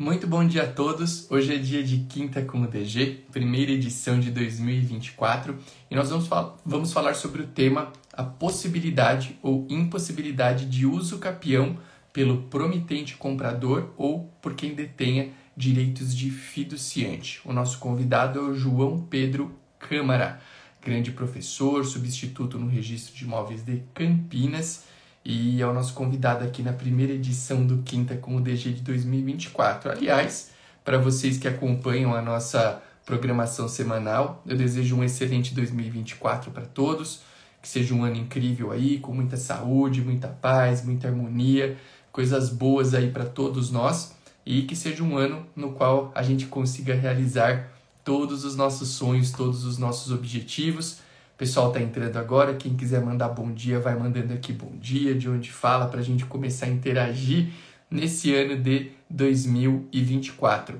Muito bom dia a todos. Hoje é dia de Quinta com o DG, primeira edição de 2024, e nós vamos, fal vamos falar sobre o tema a possibilidade ou impossibilidade de uso capião pelo promitente comprador ou por quem detenha direitos de fiduciante. O nosso convidado é o João Pedro Câmara, grande professor, substituto no Registro de Imóveis de Campinas e é o nosso convidado aqui na primeira edição do Quinta com o DG de 2024. Aliás, para vocês que acompanham a nossa programação semanal, eu desejo um excelente 2024 para todos, que seja um ano incrível aí, com muita saúde, muita paz, muita harmonia, coisas boas aí para todos nós e que seja um ano no qual a gente consiga realizar todos os nossos sonhos, todos os nossos objetivos pessoal tá entrando agora. Quem quiser mandar bom dia, vai mandando aqui bom dia, de onde fala, para a gente começar a interagir nesse ano de 2024.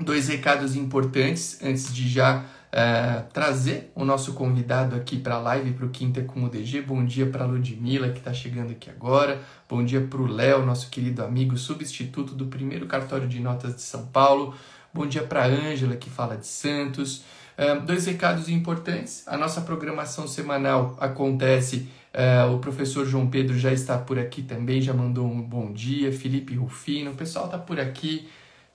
Dois recados importantes antes de já uh, trazer o nosso convidado aqui para a live, para o Quinta com o DG. Bom dia para a Ludmilla, que está chegando aqui agora. Bom dia para o Léo, nosso querido amigo, substituto do primeiro cartório de notas de São Paulo. Bom dia para a Ângela, que fala de Santos dois recados importantes. A nossa programação semanal acontece. Uh, o professor João Pedro já está por aqui também, já mandou um bom dia. Felipe Rufino, o pessoal está por aqui.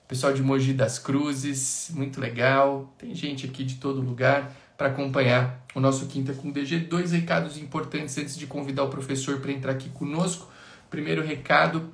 Pessoal de Mogi das Cruzes, muito legal. Tem gente aqui de todo lugar para acompanhar o nosso Quinta com DG. Dois recados importantes antes de convidar o professor para entrar aqui conosco. Primeiro recado,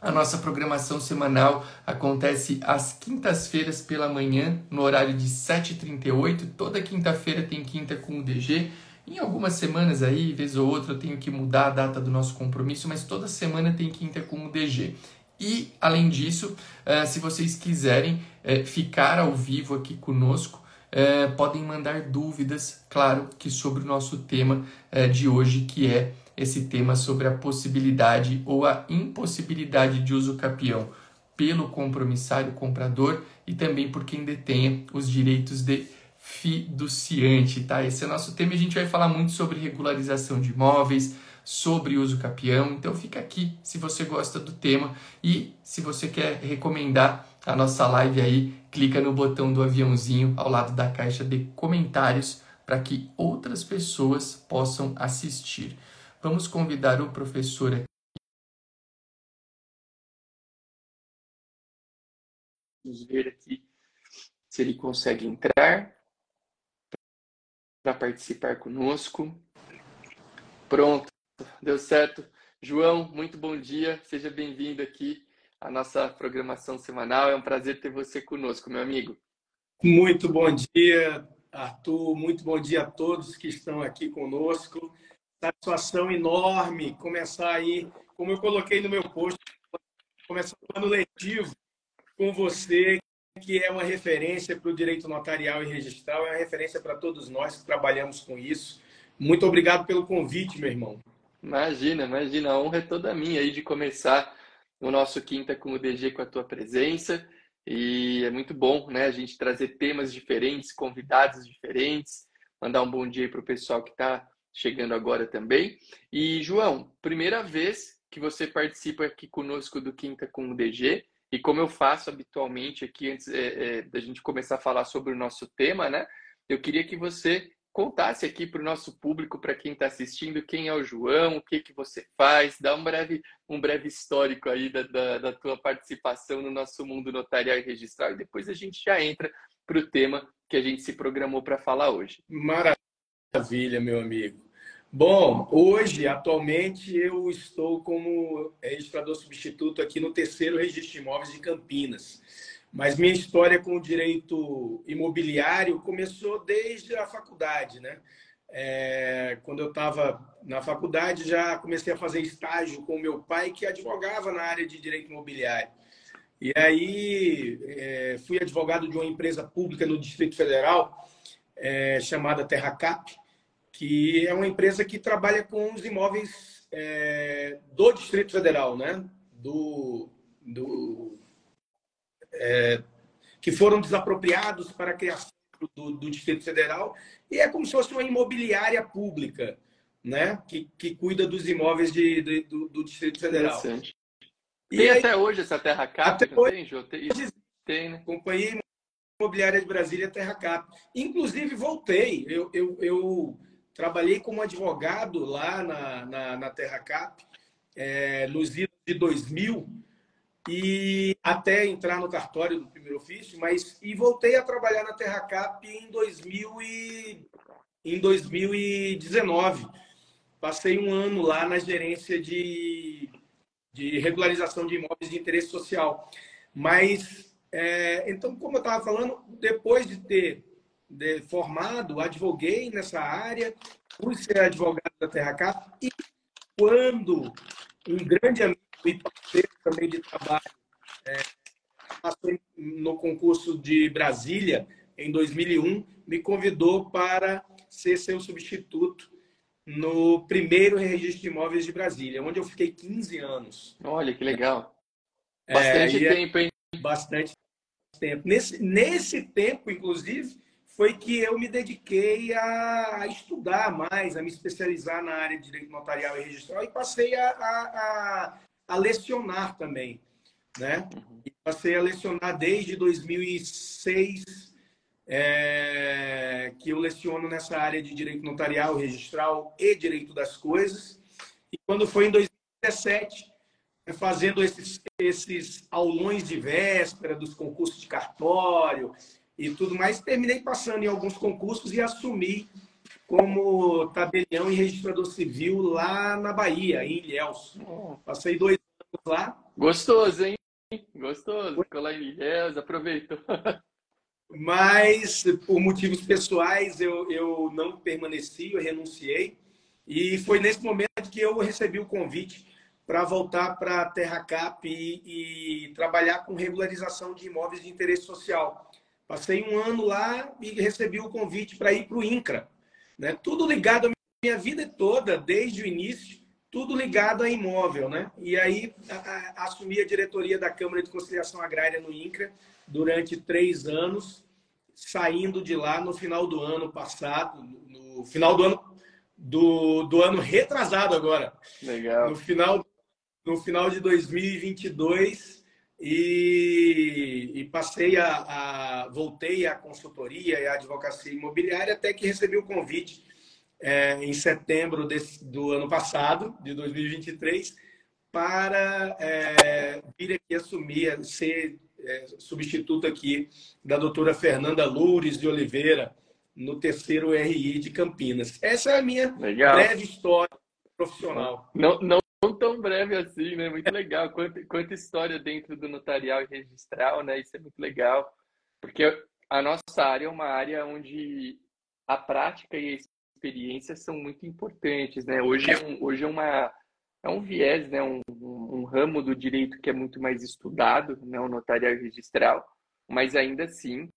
a nossa programação semanal acontece às quintas-feiras pela manhã, no horário de 7h38. Toda quinta-feira tem quinta com o DG. Em algumas semanas aí, vez ou outra, eu tenho que mudar a data do nosso compromisso, mas toda semana tem quinta com o DG. E, além disso, uh, se vocês quiserem uh, ficar ao vivo aqui conosco, uh, podem mandar dúvidas, claro, que sobre o nosso tema de hoje, que é esse tema sobre a possibilidade ou a impossibilidade de uso capião pelo compromissário comprador e também por quem detenha os direitos de fiduciante, tá? Esse é o nosso tema e a gente vai falar muito sobre regularização de imóveis, sobre uso capião. Então fica aqui se você gosta do tema e se você quer recomendar a nossa live aí, clica no botão do aviãozinho ao lado da caixa de comentários para que outras pessoas possam assistir. Vamos convidar o professor aqui. Vamos ver aqui se ele consegue entrar para participar conosco. Pronto, deu certo. João, muito bom dia. Seja bem-vindo aqui à nossa programação semanal. É um prazer ter você conosco, meu amigo. Muito bom dia, Arthur. Muito bom dia a todos que estão aqui conosco satisfação enorme começar aí, como eu coloquei no meu post, começar o ano letivo com você, que é uma referência para o direito notarial e registral, é uma referência para todos nós que trabalhamos com isso. Muito obrigado pelo convite, meu irmão. Imagina, imagina, a honra é toda minha aí de começar o nosso Quinta com o DG com a tua presença. E é muito bom, né, a gente trazer temas diferentes, convidados diferentes, mandar um bom dia para o pessoal que está chegando agora também. E, João, primeira vez que você participa aqui conosco do Quinta com o DG. E como eu faço habitualmente aqui, antes é, é, da gente começar a falar sobre o nosso tema, né? Eu queria que você contasse aqui para o nosso público, para quem está assistindo, quem é o João, o que, que você faz, dá um breve, um breve histórico aí da, da, da tua participação no nosso mundo notarial e registral, e depois a gente já entra para o tema que a gente se programou para falar hoje. Maravilha, meu amigo. Bom, hoje, atualmente, eu estou como registrador substituto aqui no terceiro registro de imóveis de Campinas. Mas minha história com o direito imobiliário começou desde a faculdade, né? É, quando eu estava na faculdade, já comecei a fazer estágio com meu pai, que advogava na área de direito imobiliário. E aí é, fui advogado de uma empresa pública no Distrito Federal, é, chamada Terracap, que é uma empresa que trabalha com os imóveis é, do Distrito Federal, né? Do, do é, que foram desapropriados para a criação do, do, Distrito Federal e é como se fosse uma imobiliária pública, né? Que, que cuida dos imóveis de, de do, do, Distrito Federal. Tem aí, até hoje essa Terra Cap? Até hoje, tem, Jô? Tem, tem, né? Companhia Imobiliária de Brasília, Terra Cap. Inclusive, voltei. Eu, eu, eu trabalhei como advogado lá na, na, na Terra Cap, é, nos anos de 2000, e até entrar no cartório do primeiro ofício, mas e voltei a trabalhar na Terra Cap em 2000 e, em 2019. Passei um ano lá na gerência de, de regularização de imóveis de interesse social. Mas, é, então, como eu estava falando, depois de ter de, formado, advoguei nessa área, fui ser advogado da Terra Cap, e quando um grande amigo e parceiro também de trabalho é, passou no concurso de Brasília em 2001, me convidou para ser seu substituto no primeiro registro de imóveis de Brasília, onde eu fiquei 15 anos. Olha, que legal. É, bastante é, tempo, hein? Bastante tempo. Nesse, nesse tempo, inclusive, foi que eu me dediquei a, a, estudar mais, a me especializar na área de direito notarial e registral e passei a, a, a lecionar também. Né? E passei a lecionar desde 2006 é, que eu leciono nessa área de direito notarial, registral e direito das coisas. E quando foi em 2017, é, fazendo esses, esses aulões de véspera dos concursos de cartório e tudo mais, terminei passando em alguns concursos e assumi como tabelião e registrador civil lá na Bahia, em Ilhéus. Passei dois anos lá. Gostoso, hein? Gostoso. Ficou lá em Ilhéus, aproveitou. Mas, por motivos pessoais, eu, eu não permaneci, eu renunciei. E foi nesse momento que eu recebi o convite para voltar para a Terra Cap e, e, trabalhar com regularização de imóveis de interesse social. Passei um ano lá e recebi o convite para ir para o INCRA. Né? Tudo ligado à minha vida toda, desde o início, tudo ligado a imóvel. Né? E aí a, a, assumi a diretoria da Câmara de Conciliação Agrária no INCRA durante três anos, saindo de lá no final do ano passado, no final do ano do, do ano retrasado agora. Legal. No final, no final de 2022 e, e passei a, a, voltei à consultoria e à advocacia imobiliária até que recebi o convite é, em setembro desse, do ano passado, de 2023, para é, vir aqui assumir, ser é, substituto aqui da doutora Fernanda Loures de Oliveira, no terceiro RI de Campinas. Essa é a minha legal. breve história profissional. Não, não tão breve assim, né? Muito legal. Quanta, quanta história dentro do notarial e registral, né? Isso é muito legal. Porque a nossa área é uma área onde a prática e a experiência são muito importantes, né? Hoje é, um, hoje é uma é um viés, né? Um, um, um, ramo do direito que é muito mais estudado, né? O notarial e registral, mas ainda assim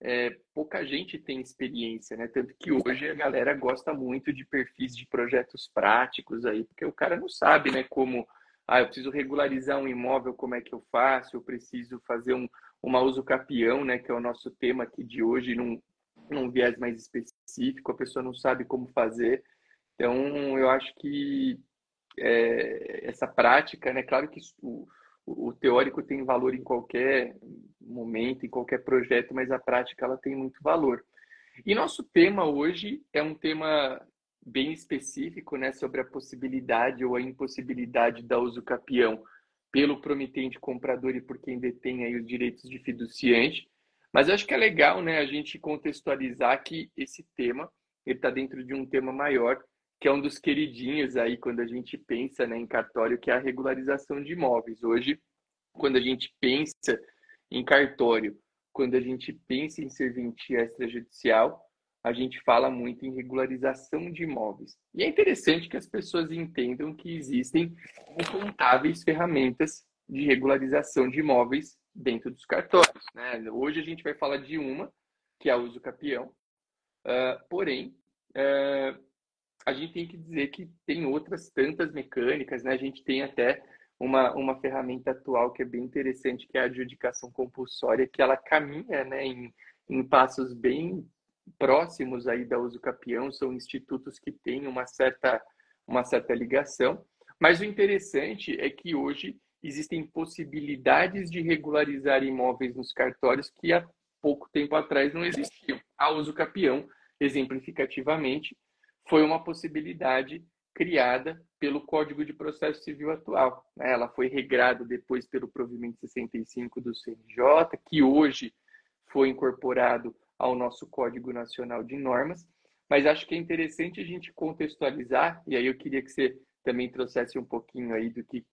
é, pouca gente tem experiência, né? Tanto que hoje a galera gosta muito de perfis de projetos práticos aí, porque o cara não sabe, né? Como, ah, eu preciso regularizar um imóvel, como é que eu faço? Eu preciso fazer um, uma uso capião, né? Que é o nosso tema aqui de hoje, num, num viés mais específico, a pessoa não sabe como fazer. Então, eu acho que é, essa prática, né? Claro que o, o teórico tem valor em qualquer momento, em qualquer projeto, mas a prática ela tem muito valor. E nosso tema hoje é um tema bem específico, né, sobre a possibilidade ou a impossibilidade da uso capião pelo promitente comprador e por quem detém aí os direitos de fiduciante. Mas acho que é legal, né, a gente contextualizar que esse tema ele está dentro de um tema maior, que é um dos queridinhos aí quando a gente pensa né, em cartório, que é a regularização de imóveis. Hoje, quando a gente pensa em cartório, quando a gente pensa em serventia extrajudicial, a gente fala muito em regularização de imóveis. E é interessante que as pessoas entendam que existem incontáveis ferramentas de regularização de imóveis dentro dos cartórios. Né? Hoje a gente vai falar de uma, que é a uso capião, uh, porém, uh, a gente tem que dizer que tem outras tantas mecânicas, né? a gente tem até uma, uma ferramenta atual que é bem interessante, que é a adjudicação compulsória, que ela caminha né, em, em passos bem próximos aí da uso capião, são institutos que têm uma certa, uma certa ligação. Mas o interessante é que hoje existem possibilidades de regularizar imóveis nos cartórios que há pouco tempo atrás não existiam. A uso capião, exemplificativamente, foi uma possibilidade criada pelo Código de Processo Civil atual. Né? Ela foi regrada depois pelo provimento 65 do CNJ, que hoje foi incorporado ao nosso Código Nacional de Normas. Mas acho que é interessante a gente contextualizar, e aí eu queria que você também trouxesse um pouquinho aí do que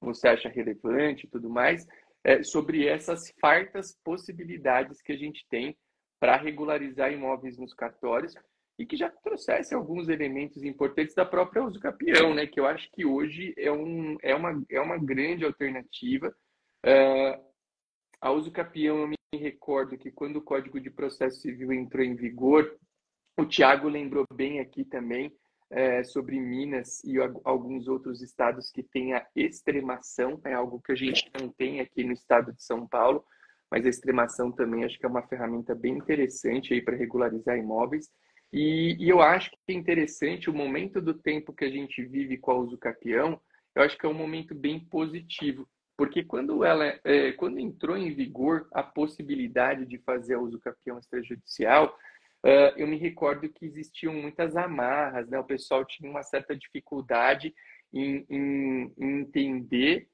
você acha relevante e tudo mais, é, sobre essas fartas possibilidades que a gente tem para regularizar imóveis nos cartórios e que já trouxesse alguns elementos importantes da própria uso capião, né? Que eu acho que hoje é, um, é, uma, é uma grande alternativa. Uh, a uso capião, eu me recordo que quando o Código de Processo Civil entrou em vigor, o Tiago lembrou bem aqui também é, sobre Minas e alguns outros estados que têm a extremação, é algo que a gente não tem aqui no estado de São Paulo, mas a extremação também acho que é uma ferramenta bem interessante aí para regularizar imóveis. E, e, eu acho que é interessante o momento do tempo que a gente vive com a uso capião, eu acho que é um momento bem positivo, porque quando ela é, quando entrou em vigor a possibilidade de fazer a uso capião extrajudicial, uh, eu me recordo que existiam muitas amarras, né? O pessoal tinha uma certa dificuldade em, em, em entender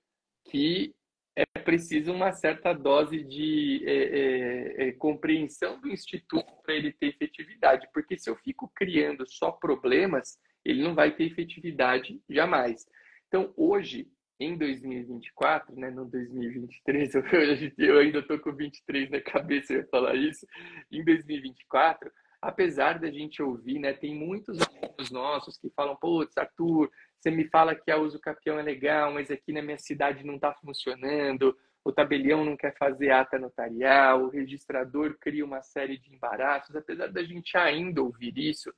que é preciso uma certa dose de é, é, é, compreensão do instituto para ele ter efetividade, porque se eu fico criando só problemas, ele não vai ter efetividade jamais. Então, hoje, em 2024, né, no 2023, eu, eu ainda estou com 23 na cabeça, eu ia falar isso, em 2024, apesar da gente ouvir, né, tem muitos alunos nossos que falam, putz, Arthur, você me fala que a uso capião é legal, mas aqui na minha cidade não está funcionando, o tabelião não quer fazer ata notarial, o registrador cria uma série de embaraços. Apesar da gente ainda ouvir isso,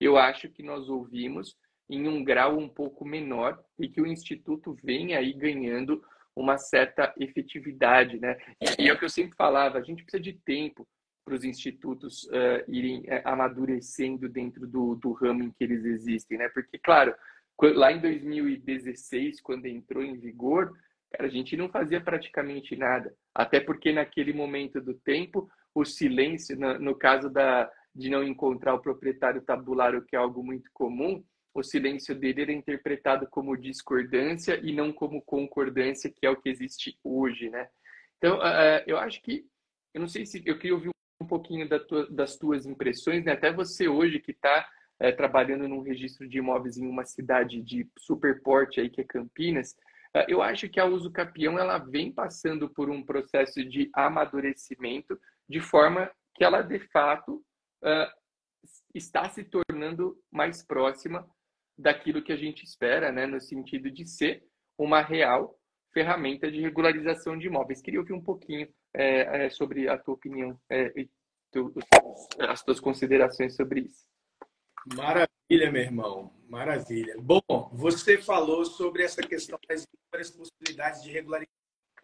eu acho que nós ouvimos em um grau um pouco menor e que o Instituto vem aí ganhando uma certa efetividade, né? E é o que eu sempre falava, a gente precisa de tempo para os institutos uh, irem uh, amadurecendo dentro do, do ramo em que eles existem, né? Porque, claro, Lá em 2016, quando entrou em vigor, cara, a gente não fazia praticamente nada. Até porque naquele momento do tempo, o silêncio, no, caso da, de não encontrar o proprietário tabulário, que é algo muito comum, o silêncio dele era interpretado como discordância e não como concordância, que é o que existe hoje, né? Então, uh, eu acho que, eu não sei se, eu queria ouvir um pouquinho da tua, das tuas impressões, né? Até você hoje que está é, trabalhando num registro de imóveis em uma cidade de super porte aí que é Campinas, é, eu acho que a Uso Capião ela vem passando por um processo de amadurecimento de forma que ela de fato é, está se tornando mais próxima daquilo que a gente espera, né, no sentido de ser uma real ferramenta de regularização de imóveis. Queria ouvir um pouquinho é, é, sobre a tua opinião é, e tu, as tuas considerações sobre isso. Maravilha, meu irmão. Maravilha. Bom, você falou sobre essa questão das inúmeras possibilidades de regularização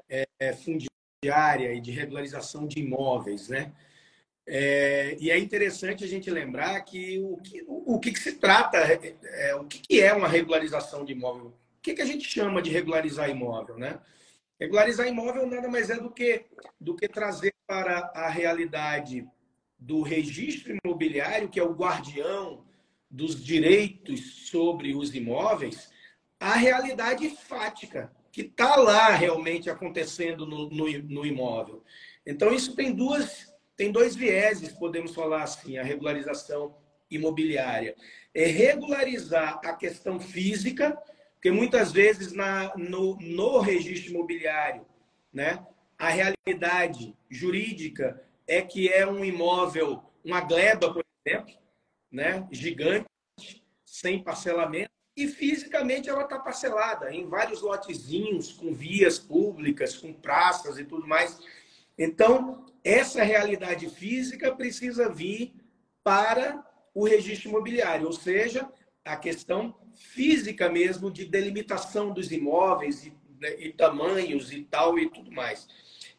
é, é, fundiária e de regularização de imóveis, né? É, e é interessante a gente lembrar que o que, o, o que, que se trata, é, é, o que, que é uma regularização de imóvel? O que, que a gente chama de regularizar imóvel, né? Regularizar imóvel nada mais é do que, do que trazer para a realidade do registro imobiliário, que é o guardião dos direitos sobre os imóveis a realidade fática que está lá realmente acontecendo no, no, no, imóvel. Então, isso tem duas, tem dois vieses, podemos falar assim, a regularização imobiliária. É regularizar a questão física, porque muitas vezes na, no, no registro imobiliário, né, a realidade jurídica é que é um imóvel, uma gleba, por exemplo, né, gigante, sem parcelamento, e fisicamente ela está parcelada em vários lotezinhos, com vias públicas, com praças e tudo mais. Então, essa realidade física precisa vir para o registro imobiliário, ou seja, a questão física mesmo de delimitação dos imóveis e, né, e tamanhos e tal e tudo mais.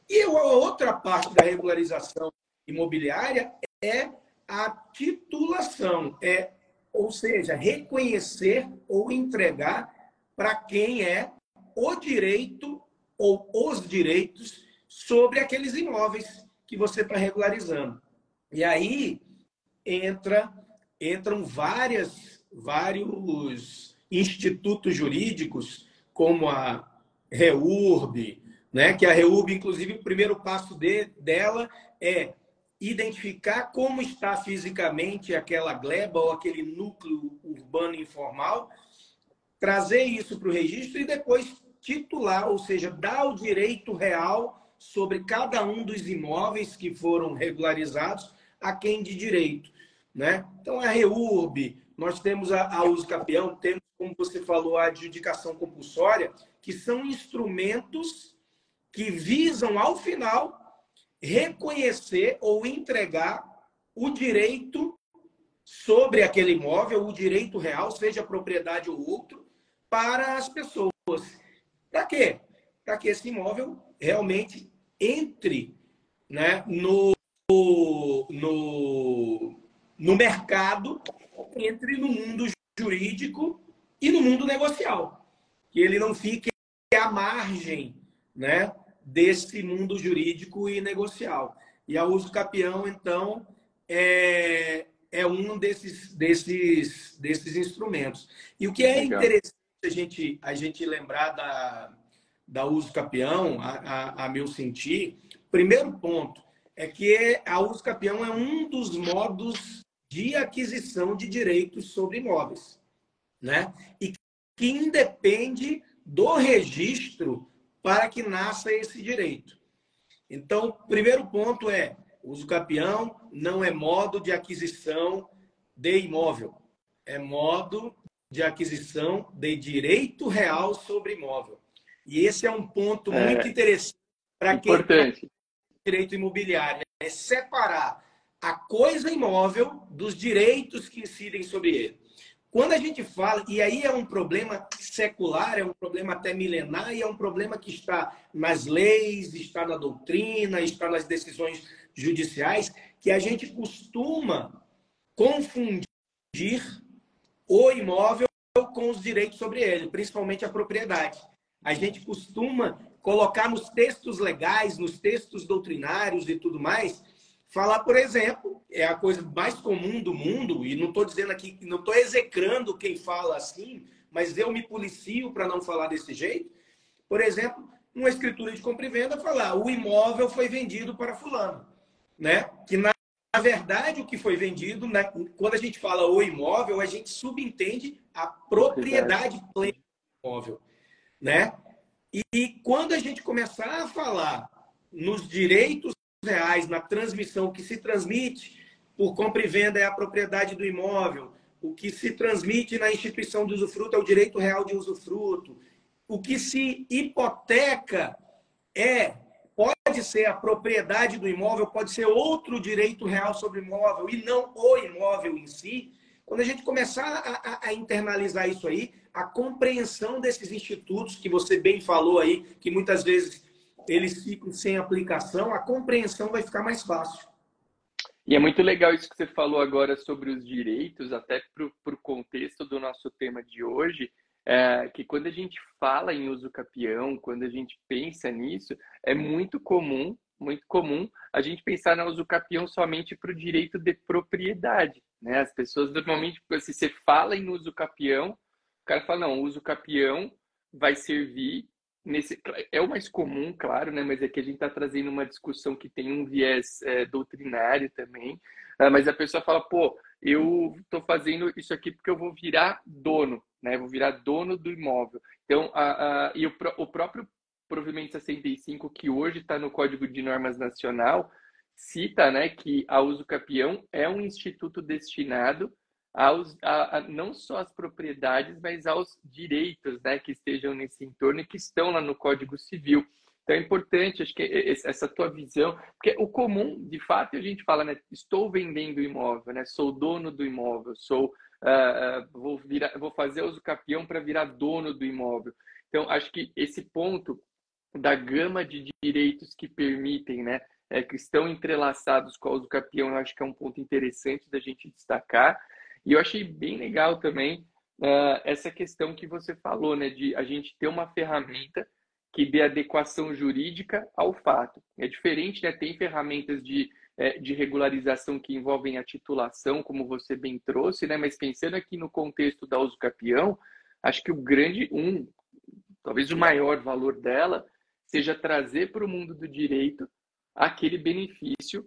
E a outra parte da regularização imobiliária é a titulação, é, ou seja, reconhecer ou entregar para quem é o direito ou os direitos sobre aqueles imóveis que você está regularizando. E aí entra, entram várias, vários institutos jurídicos, como a REURB, né? que a REURB, inclusive, o primeiro passo de, dela é identificar como está fisicamente aquela gleba ou aquele núcleo urbano informal, trazer isso para o registro e depois titular, ou seja, dar o direito real sobre cada um dos imóveis que foram regularizados a quem de direito. Né? Então, a REURB, nós temos a, a uso capião, temos, como você falou, a adjudicação compulsória, que são instrumentos que visam, ao final, reconhecer ou entregar o direito sobre aquele imóvel, o direito real, seja propriedade ou outro, para as pessoas. Para quê? Para que esse imóvel realmente entre né, no, no, no mercado, entre no mundo jurídico e no mundo negocial. Que ele não fique à margem né, desse mundo jurídico e negocial. E a uso capião, então, é, é um desses, desses, desses instrumentos. E o que é Legal. interessante a gente, a gente lembrar da, da uso capião, a, a, a meu sentir, primeiro ponto é que a uso capião é um dos modos de aquisição de direitos sobre imóveis, né? E que independe do registro para que nasça esse direito. Então, primeiro ponto é: uso capião não é modo de aquisição de imóvel, é modo de aquisição de direito real sobre imóvel. E esse é um ponto é, muito interessante para quem tem direito imobiliário, é separar a coisa imóvel dos direitos que incidem sobre ele. Quando a gente fala, e aí é um problema secular, é um problema até milenar, e é um problema que está nas leis, está na doutrina, está nas decisões judiciais, que a gente costuma confundir o imóvel com os direitos sobre ele, principalmente a propriedade. A gente costuma colocar nos textos legais, nos textos doutrinários e tudo mais, Falar, por exemplo, é a coisa mais comum do mundo, e não estou dizendo aqui, não estou execrando quem fala assim, mas eu me policio para não falar desse jeito. Por exemplo, uma escritura de compra e venda falar o imóvel foi vendido para fulano, né? Que na, na verdade o que foi vendido, né? quando a gente fala o imóvel, a gente subentende a propriedade plena do imóvel, né? E, e quando a gente começar a falar nos direitos reais na transmissão que se transmite por compra e venda é a propriedade do imóvel. O que se transmite na instituição de usufruto é o direito real de usufruto. O que se hipoteca é pode ser a propriedade do imóvel, pode ser outro direito real sobre imóvel e não o imóvel em si. Quando a gente começar a, a, a internalizar isso aí, a compreensão desses institutos que você bem falou aí, que muitas vezes eles ficam sem aplicação, a compreensão vai ficar mais fácil. E é muito legal isso que você falou agora sobre os direitos, até para o contexto do nosso tema de hoje, é, que quando a gente fala em uso capião, quando a gente pensa nisso, é muito comum, muito comum a gente pensar no uso capião somente para o direito de propriedade. Né? As pessoas normalmente, se você fala em uso capião, o cara fala, não, uso capião vai servir nesse é o mais comum, claro, né? Mas é que a gente está trazendo uma discussão que tem um viés é, doutrinário também. Uh, mas a pessoa fala, pô, eu estou fazendo isso aqui porque eu vou virar dono, né? vou virar dono do imóvel. Então, a, a, e o, o próprio provimento 65 que hoje está no Código de Normas Nacional cita, né, que a uso capião é um instituto destinado aos, a, a, não só às propriedades, mas aos direitos né, que estejam nesse entorno e que estão lá no Código Civil. Então é importante, acho que essa tua visão, porque o comum, de fato, a gente fala, né? Estou vendendo imóvel, né? Sou dono do imóvel, sou, uh, vou virar, vou fazer uso capião para virar dono do imóvel. Então acho que esse ponto da gama de direitos que permitem, né? É, que estão entrelaçados com o uso capião, eu acho que é um ponto interessante da gente destacar. E eu achei bem legal também uh, essa questão que você falou, né, de a gente ter uma ferramenta que dê adequação jurídica ao fato. É diferente, né? Tem ferramentas de, é, de regularização que envolvem a titulação, como você bem trouxe, né? Mas pensando aqui no contexto da uso capião, acho que o grande, um, talvez o maior valor dela, seja trazer para o mundo do direito aquele benefício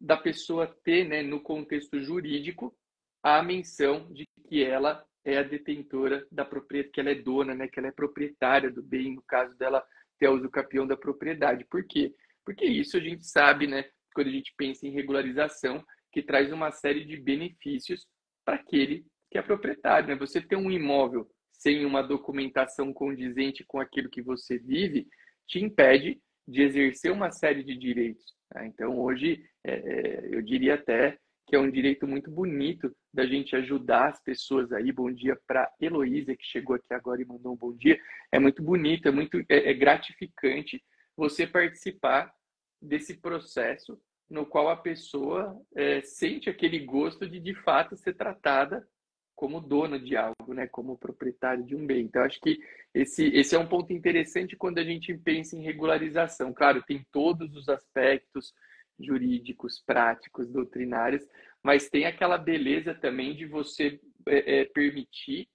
da pessoa ter, né, no contexto jurídico, a menção de que ela é a detentora da propriedade, que ela é dona, né, que ela é proprietária do bem, no caso dela ter uso capião da propriedade. Por quê? Porque isso a gente sabe, né, quando a gente pensa em regularização, que traz uma série de benefícios para aquele que é proprietário. Né? Você ter um imóvel sem uma documentação condizente com aquilo que você vive, te impede de exercer uma série de direitos. Né? Então, hoje, é, é, eu diria até que é um direito muito bonito da gente ajudar as pessoas aí. Bom dia para Heloísa, que chegou aqui agora e mandou um bom dia. É muito bonito, é muito é, é gratificante você participar desse processo no qual a pessoa é, sente aquele gosto de de fato ser tratada como dona de algo, né, como proprietário de um bem. Então acho que esse esse é um ponto interessante quando a gente pensa em regularização. Claro, tem todos os aspectos jurídicos, práticos, doutrinários, mas tem aquela beleza também de você é, é, permitir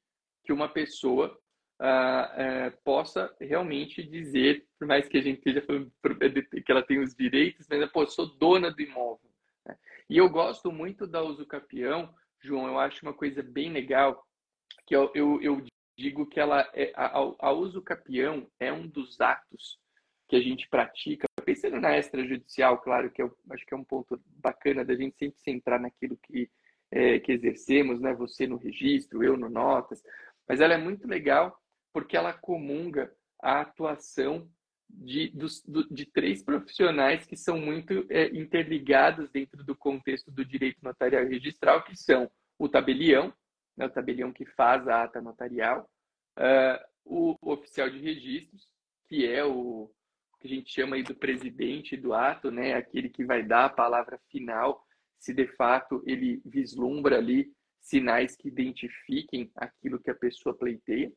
que uma pessoa ah, é, possa realmente dizer, por mais que a gente esteja falando que ela tem os direitos, mas pô, sou dona do imóvel. Né? E eu gosto muito da uso capião, João, eu acho uma coisa bem legal, que eu, eu, eu digo que ela é, a, a uso capião é um dos atos que a gente pratica. Pensando na extrajudicial, claro, que eu acho que é um ponto bacana da gente sempre centrar naquilo que, é, que exercemos, né? Você no registro, eu no notas, mas ela é muito legal porque ela comunga a atuação de, dos, de três profissionais que são muito é, interligados dentro do contexto do direito notarial e registral, que são o tabelião, né, o tabelião que faz a ata notarial, uh, o oficial de registros, que é o, que a gente chama aí do presidente do ato, né? Aquele que vai dar a palavra final, se de fato ele vislumbra ali sinais que identifiquem aquilo que a pessoa pleiteia.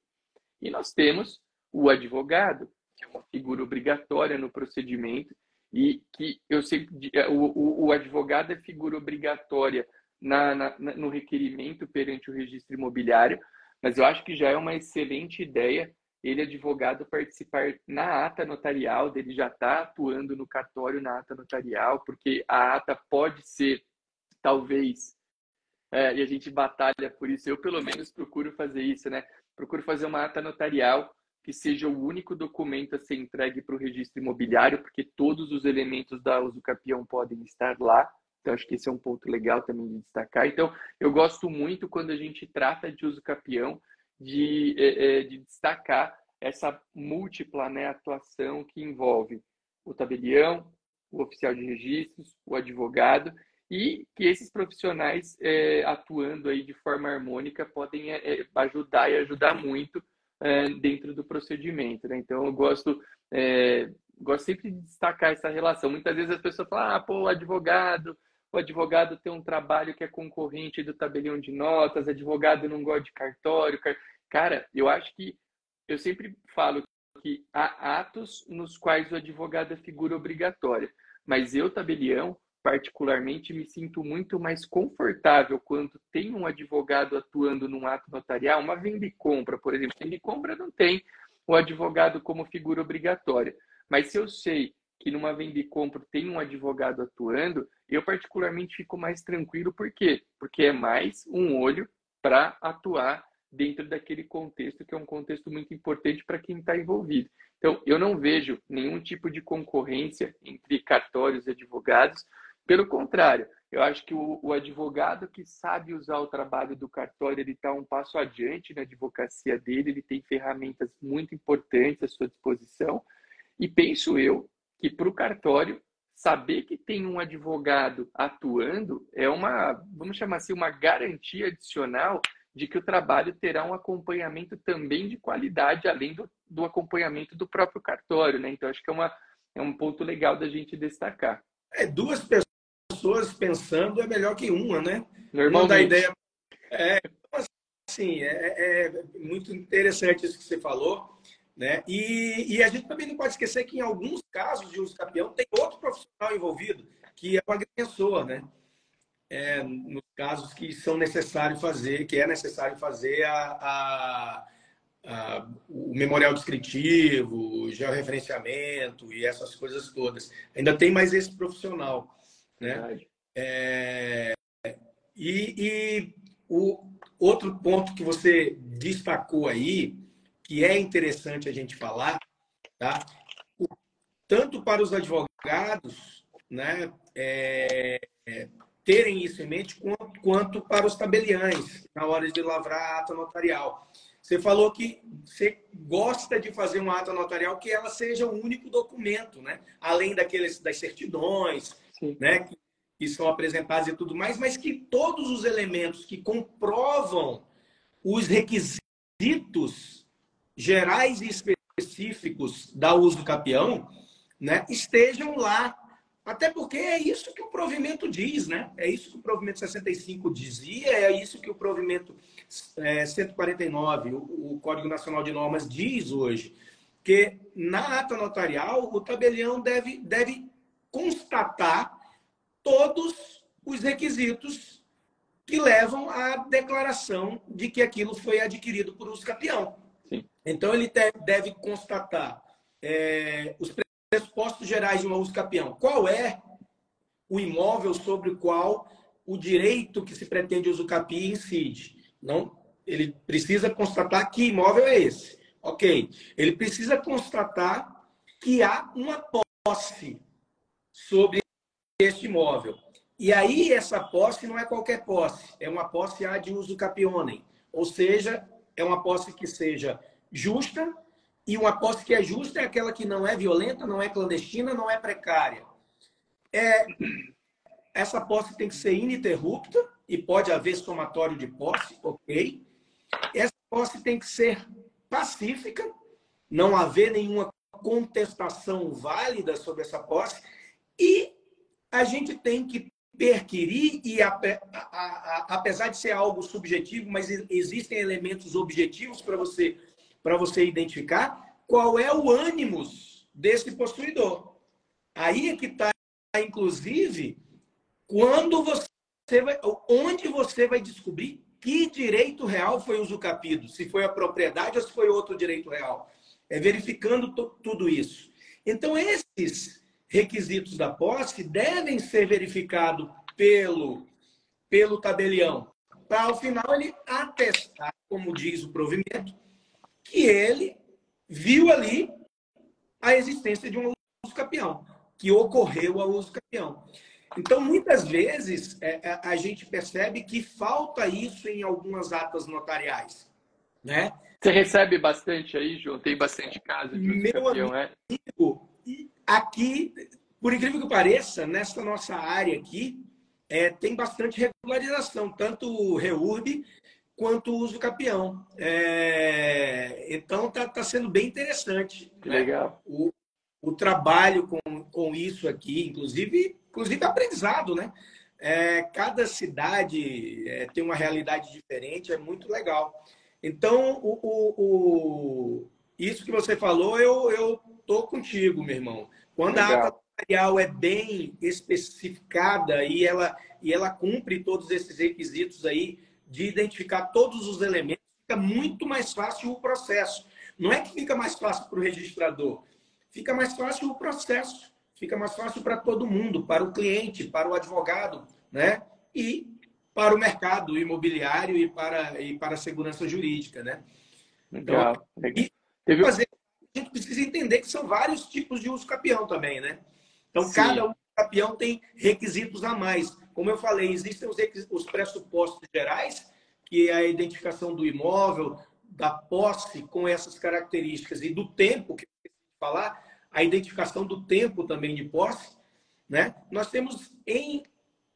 E nós temos o advogado, que é uma figura obrigatória no procedimento e que eu sempre é, o, o, advogado é figura obrigatória na, na, no requerimento perante o registro imobiliário, mas eu acho que já é uma excelente ideia ele, advogado, participar na ata notarial, dele já está atuando no cartório na ata notarial, porque a ata pode ser, talvez, é, e a gente batalha por isso, eu pelo menos procuro fazer isso, né? Procuro fazer uma ata notarial que seja o único documento a ser entregue para o registro imobiliário, porque todos os elementos da usucapião podem estar lá. Então, acho que esse é um ponto legal também de destacar. Então, eu gosto muito quando a gente trata de uso capião, de, é, é, de destacar essa múltipla né, atuação que envolve o tabelião, o oficial de registros, o advogado, e que esses profissionais é, atuando aí de forma harmônica podem é, é ajudar e ajudar muito é, dentro do procedimento. Né? Então, eu gosto, gosto sempre de destacar essa relação. Muitas vezes as pessoas falam, ah, pô, advogado, o advogado tem um trabalho que é concorrente do tabelião de notas, advogado não gosta de cartório. Cara, eu acho que eu sempre falo que há atos nos quais o advogado é figura obrigatória, mas eu, tabelião, particularmente me sinto muito mais confortável quando tem um advogado atuando num ato notarial, uma venda e compra, por exemplo. Venda e compra não tem o advogado como figura obrigatória, mas se eu sei que numa venda e compra tem um advogado atuando, eu particularmente fico mais tranquilo, por quê? Porque é mais um olho para atuar dentro daquele contexto, que é um contexto muito importante para quem está envolvido. Então, eu não vejo nenhum tipo de concorrência entre cartórios e advogados. Pelo contrário, eu acho que o, o advogado que sabe usar o trabalho do cartório, ele está um passo adiante na advocacia dele, ele tem ferramentas muito importantes à sua disposição. E penso eu que para o cartório, saber que tem um advogado atuando é uma, vamos chamar assim, uma garantia adicional de que o trabalho terá um acompanhamento também de qualidade, além do, do acompanhamento do próprio cartório, né? Então, acho que é, uma, é um ponto legal da gente destacar. É, duas pessoas pensando é melhor que uma, né? Normalmente. Uma ideia... É, assim, é, é, muito interessante isso que você falou. Né? E, e, a gente também não pode esquecer que em alguns casos de uso capião tem outro profissional envolvido, que é o agressor, né? É, nos casos que são necessários fazer, que é necessário fazer a, a, a, o memorial descritivo, o georreferenciamento e essas coisas todas. Ainda tem mais esse profissional, né? É, e, e o outro ponto que você destacou aí, que é interessante a gente falar, tá? tanto para os advogados, né, é, é, terem isso em mente, quanto, quanto para os tabeliães, na hora de lavrar a ata notarial. Você falou que você gosta de fazer uma ata notarial que ela seja o único documento, né? Além daqueles das certidões, Sim. né? Que, que são apresentados e tudo mais, mas que todos os elementos que comprovam os requisitos gerais e específicos da uso capião né, estejam lá. Até porque é isso que o provimento diz, né? É isso que o provimento 65 dizia, é isso que o provimento é, 149, o, o Código Nacional de Normas, diz hoje. Que na ata notarial, o tabelião deve, deve constatar todos os requisitos que levam à declaração de que aquilo foi adquirido por uso capião. Então, ele deve constatar é, os pressupostos gerais de uma uso capião. Qual é o imóvel sobre o qual o direito que se pretende usucapiar incide? Não, ele precisa constatar que imóvel é esse. Ok. Ele precisa constatar que há uma posse sobre este imóvel. E aí, essa posse não é qualquer posse, é uma posse ad uso capionem. Ou seja, é uma posse que seja justa, e uma posse que é justa é aquela que não é violenta, não é clandestina, não é precária. É, essa posse tem que ser ininterrupta e pode haver somatório de posse, ok. Essa posse tem que ser pacífica, não haver nenhuma contestação válida sobre essa posse e a gente tem que perquirir e apesar de ser algo subjetivo, mas existem elementos objetivos para você para você identificar qual é o ânimos desse possuidor. Aí é que está, inclusive, quando você vai, onde você vai descobrir que direito real foi usucapido, se foi a propriedade ou se foi outro direito real. É verificando tudo isso. Então, esses requisitos da posse devem ser verificados pelo, pelo tabelião, para ao final ele atestar, como diz o provimento, que ele viu ali a existência de um capião, que ocorreu ao capião. Então, muitas vezes, é, é, a gente percebe que falta isso em algumas atas notariais. Né? Você recebe bastante aí, João? Tem bastante caso de Meu é? amigo, é? aqui, por incrível que pareça, nessa nossa área aqui, é, tem bastante regularização, tanto o REURB quanto o uso capião. É, então está tá sendo bem interessante. Né? Legal. O, o trabalho com, com isso aqui, inclusive, inclusive aprendizado, né? É, cada cidade é, tem uma realidade diferente, é muito legal. Então, o, o, o, isso que você falou, eu, eu tô contigo, meu irmão. Quando legal. a ata é bem especificada e ela, e ela cumpre todos esses requisitos aí, de identificar todos os elementos, fica muito mais fácil o processo. Não é que fica mais fácil para o registrador, fica mais fácil o processo, fica mais fácil para todo mundo, para o cliente, para o advogado, né? E para o mercado imobiliário e para, e para a segurança jurídica, né? Legal. Então, e Teve... fazer, a gente precisa entender que são vários tipos de uso capião também, né? Então, Sim. cada uso capião tem requisitos a mais. Como eu falei, existem os, os pressupostos gerais, que é a identificação do imóvel, da posse com essas características e do tempo, que eu falar, a identificação do tempo também de posse. Né? Nós temos em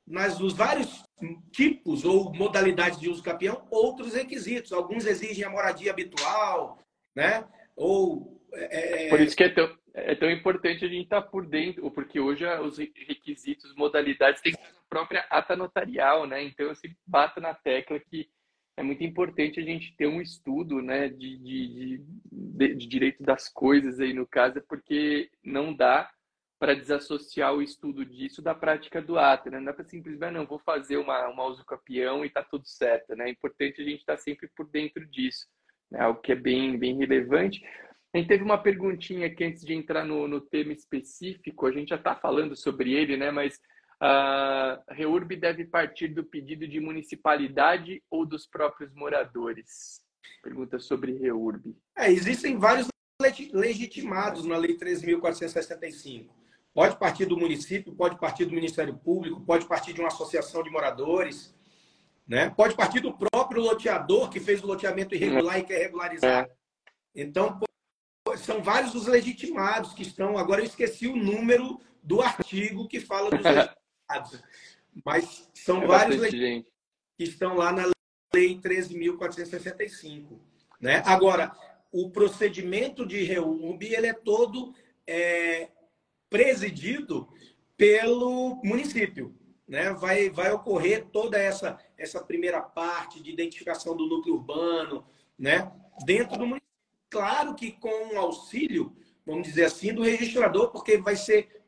nas, nos vários tipos ou modalidades de uso capião outros requisitos. Alguns exigem a moradia habitual, né? ou é... Por isso que é tão, é tão importante a gente estar por dentro, porque hoje os requisitos, modalidades, tem a própria ata notarial, né? Então eu sempre bato na tecla que é muito importante a gente ter um estudo né, de, de, de, de direito das coisas aí no caso, porque não dá para desassociar o estudo disso da prática do ato, né? Não dá para simplesmente, não, vou fazer uma, uma capião e está tudo certo, né? É importante a gente estar tá sempre por dentro disso, né? Algo que é bem, bem relevante. A gente teve uma perguntinha aqui antes de entrar no, no tema específico, a gente já está falando sobre ele, né? Mas a REURB deve partir do pedido de municipalidade ou dos próprios moradores? Pergunta sobre REURB. É, existem vários legitimados na Lei 3.465. Pode partir do município, pode partir do Ministério Público, pode partir de uma associação de moradores, né? pode partir do próprio loteador que fez o loteamento irregular e quer regularizar. É. Então, são vários os legitimados que estão. Agora eu esqueci o número do artigo que fala dos legitimados. Mas são é vários legitimados que estão lá na Lei 13.465. Né? Agora, o procedimento de REURB ele é todo é, presidido pelo município. Né? Vai, vai ocorrer toda essa, essa primeira parte de identificação do núcleo urbano né? dentro do município. Claro que com o auxílio, vamos dizer assim, do registrador, porque vai ser.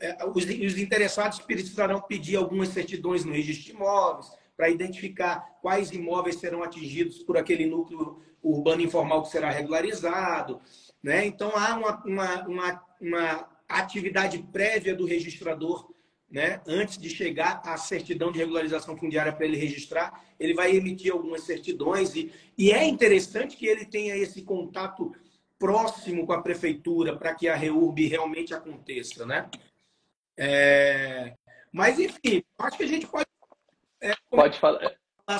É, é, os, os interessados precisarão pedir algumas certidões no registro de imóveis para identificar quais imóveis serão atingidos por aquele núcleo urbano informal que será regularizado. Né? Então, há uma, uma, uma, uma atividade prévia do registrador né? antes de chegar à certidão de regularização fundiária para ele registrar, ele vai emitir algumas certidões e, e é interessante que ele tenha esse contato próximo com a prefeitura para que a REURB realmente aconteça, né? É... Mas enfim, acho que a gente pode é, pode falar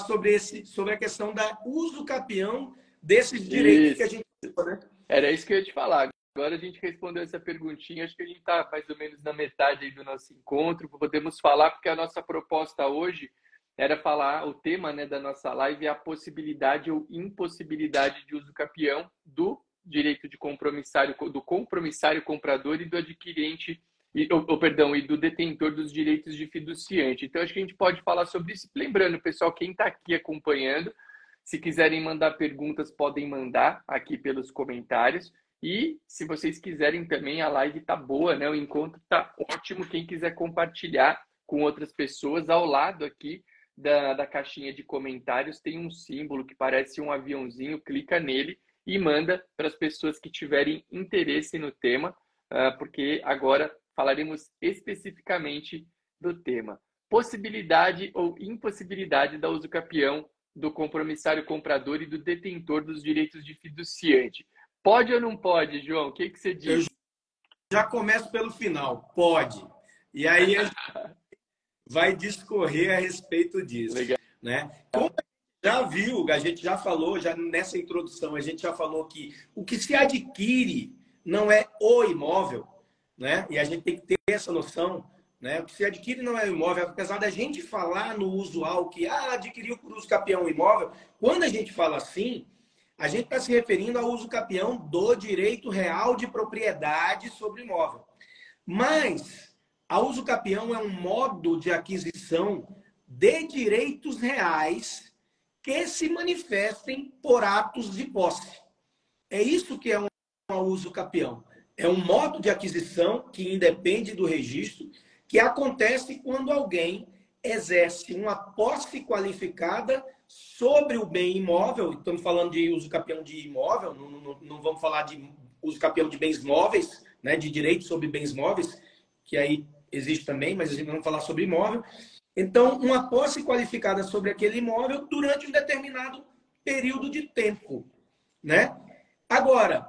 sobre esse sobre a questão da uso capião desses direitos isso. que a gente né? Era isso que eu ia te falar. Agora a gente respondeu essa perguntinha, acho que a gente está mais ou menos na metade do nosso encontro. Podemos falar, porque a nossa proposta hoje era falar, o tema né, da nossa live é a possibilidade ou impossibilidade de uso capião do direito de compromissário, do compromissário comprador e do adquirente, e, ou, perdão, e do detentor dos direitos de fiduciante. Então, acho que a gente pode falar sobre isso. Lembrando, pessoal, quem está aqui acompanhando, se quiserem mandar perguntas, podem mandar aqui pelos comentários. E se vocês quiserem também, a live tá boa, né? O encontro tá ótimo. Quem quiser compartilhar com outras pessoas, ao lado aqui da, da caixinha de comentários tem um símbolo que parece um aviãozinho. Clica nele e manda para as pessoas que tiverem interesse no tema, uh, porque agora falaremos especificamente do tema. Possibilidade ou impossibilidade da uso capião do compromissário comprador e do detentor dos direitos de fiduciante. Pode ou não pode, João? O que, que você diz? Eu já começo pelo final. Pode. E aí a gente vai discorrer a respeito disso. Legal. Né? Como já viu, a gente já falou, já nessa introdução, a gente já falou que o que se adquire não é o imóvel, né? E a gente tem que ter essa noção né? O que se adquire não é imóvel, apesar da gente falar no usual que ah, adquiriu por uso capião imóvel, quando a gente fala assim, a gente está se referindo ao uso capião do direito real de propriedade sobre imóvel. Mas a uso capião é um modo de aquisição de direitos reais que se manifestem por atos de posse. É isso que é um uso capião. É um modo de aquisição que independe do registro que acontece quando alguém exerce uma posse qualificada sobre o bem imóvel, estamos falando de uso capião de imóvel, não, não, não vamos falar de uso capião de bens móveis, né, de direitos sobre bens móveis, que aí existe também, mas a gente não vai falar sobre imóvel. Então, uma posse qualificada sobre aquele imóvel durante um determinado período de tempo, né? Agora,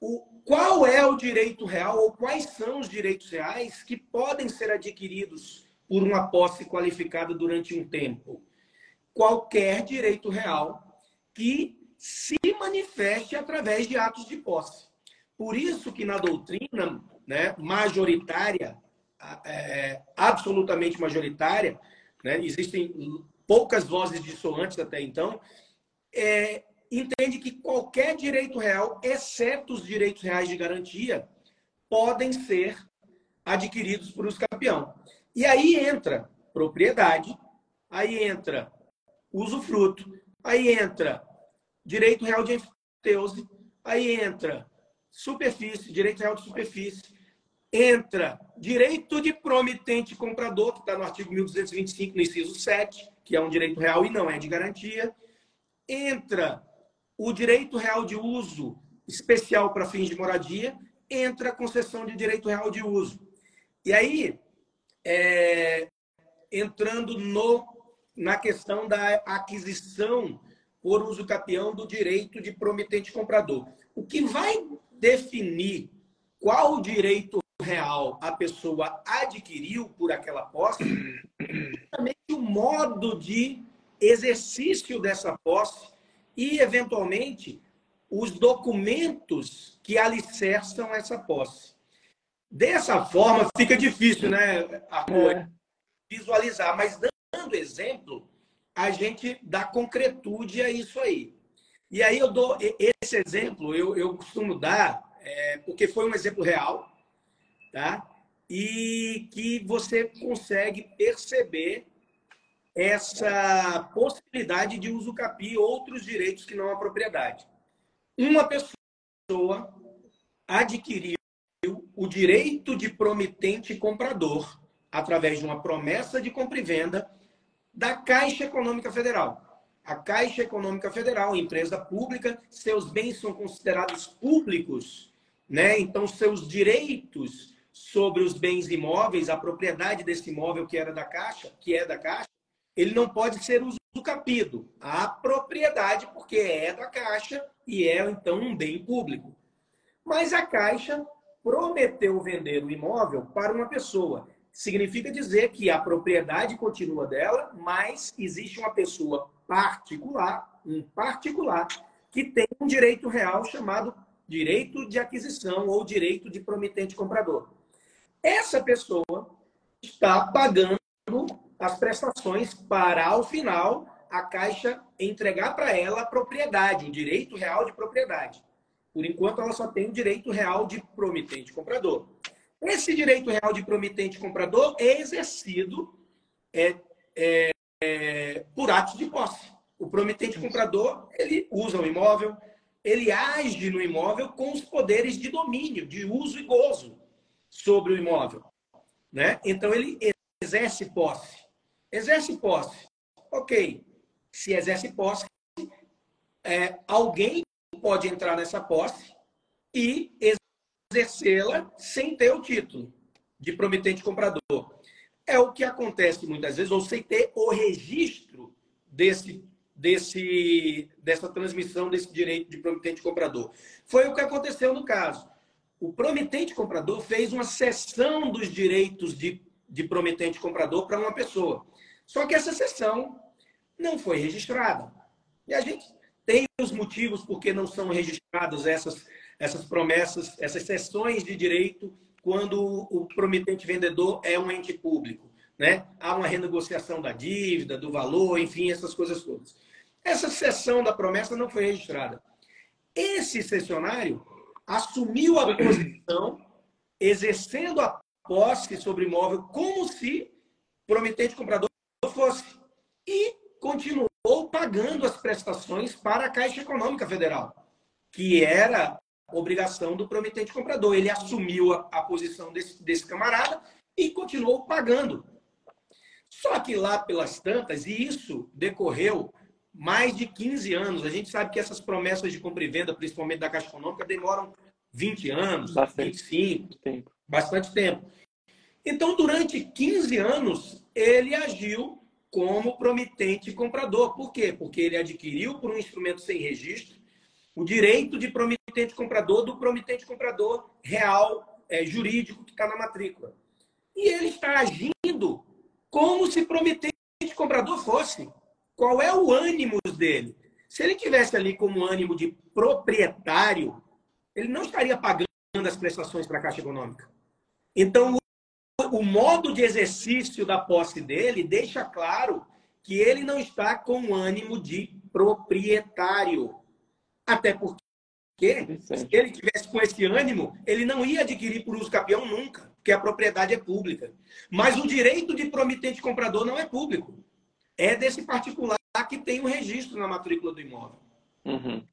o, qual é o direito real ou quais são os direitos reais que podem ser adquiridos por uma posse qualificada durante um tempo? Qualquer direito real que se manifeste através de atos de posse. Por isso que na doutrina né, majoritária, é, absolutamente majoritária, né, existem poucas vozes dissonantes até então, é, entende que qualquer direito real, exceto os direitos reais de garantia, podem ser adquiridos por uso campeão. E aí entra propriedade, aí entra usufruto, aí entra direito real de enfiteuse, aí entra superfície, direito real de superfície, entra direito de promitente comprador, que está no artigo 1225, no inciso 7, que é um direito real e não é de garantia, entra o direito real de uso especial para fins de moradia, entra a concessão de direito real de uso. E aí, é, entrando no, na questão da aquisição por uso capião do direito de promitente comprador. O que vai definir qual direito real a pessoa adquiriu por aquela posse é justamente o modo de exercício dessa posse e, eventualmente, os documentos que alicerçam essa posse. Dessa forma, fica difícil, né, Arthur, é. visualizar, mas dando exemplo, a gente dá concretude a isso aí. E aí eu dou esse exemplo, eu, eu costumo dar, é, porque foi um exemplo real, tá? E que você consegue perceber essa possibilidade de usucapi outros direitos que não a propriedade. Uma pessoa adquiriu o direito de promitente comprador através de uma promessa de compra e venda da Caixa Econômica Federal. A Caixa Econômica Federal, empresa pública, seus bens são considerados públicos, né? Então seus direitos sobre os bens imóveis, a propriedade desse imóvel que era da Caixa, que é da Caixa, ele não pode ser usucapido. A propriedade, porque é da Caixa e é então um bem público. Mas a Caixa prometeu vender o imóvel para uma pessoa. Significa dizer que a propriedade continua dela, mas existe uma pessoa particular, um particular, que tem um direito real chamado direito de aquisição ou direito de promitente comprador. Essa pessoa está pagando as prestações para, ao final, a Caixa entregar para ela a propriedade, o direito real de propriedade. Por enquanto, ela só tem o direito real de promitente comprador. Esse direito real de promitente comprador é exercido é, é, é, por atos de posse. O promitente comprador ele usa o imóvel, ele age no imóvel com os poderes de domínio, de uso e gozo sobre o imóvel, né? Então ele exerce posse, exerce posse. Ok, se exerce posse, é, alguém pode entrar nessa posse e exercê-la sem ter o título de promitente comprador. É o que acontece muitas vezes, ou sem ter o registro desse, desse, dessa transmissão desse direito de promitente comprador. Foi o que aconteceu no caso. O promitente comprador fez uma cessão dos direitos de, de promitente comprador para uma pessoa. Só que essa cessão não foi registrada. E a gente tem os motivos por que não são registradas essas, essas promessas, essas sessões de direito quando o promitente vendedor é um ente público. Né? Há uma renegociação da dívida, do valor, enfim, essas coisas todas. Essa sessão da promessa não foi registrada. Esse cessionário assumiu a posição, exercendo a posse sobre imóvel como se promitente comprador fosse. E continuou pagando as prestações para a Caixa Econômica Federal, que era obrigação do promitente comprador. Ele assumiu a, a posição desse, desse camarada e continuou pagando. Só que lá pelas tantas, e isso decorreu mais de 15 anos. A gente sabe que essas promessas de compra e venda, principalmente da Caixa Econômica, demoram 20 anos, bastante 25, tempo. bastante tempo. Então, durante 15 anos, ele agiu como promitente comprador. Por quê? Porque ele adquiriu por um instrumento sem registro o direito de promitente comprador do promitente comprador real, é, jurídico, que está na matrícula. E ele está agindo como se promitente comprador fosse. Qual é o ânimo dele? Se ele tivesse ali como ânimo de proprietário, ele não estaria pagando as prestações para a Caixa Econômica. Então, o, modo de exercício da posse dele deixa claro que ele não está com ânimo de proprietário. Até porque, se ele tivesse com esse ânimo, ele não ia adquirir por uso capião nunca, porque a propriedade é pública. Mas o direito de promitente comprador não é público. É desse particular que tem um registro na matrícula do imóvel. Uhum.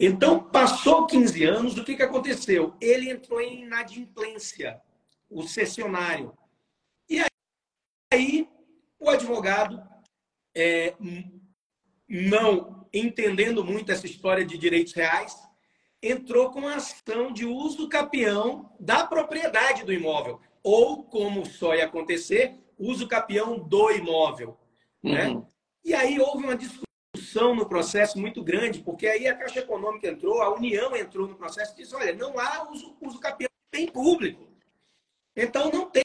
Então, passou 15 anos, o que, que aconteceu? Ele entrou em inadimplência, o cessionário. E aí, aí o advogado, é, não entendendo muito essa história de direitos reais, entrou com a ação de uso capião da propriedade do imóvel. Ou, como só ia acontecer, uso capião do imóvel. Né? Uhum. E aí houve uma discussão no processo muito grande, porque aí a Caixa Econômica entrou, a União entrou no processo e disse: olha, não há uso, uso capião de bem público. Então não tem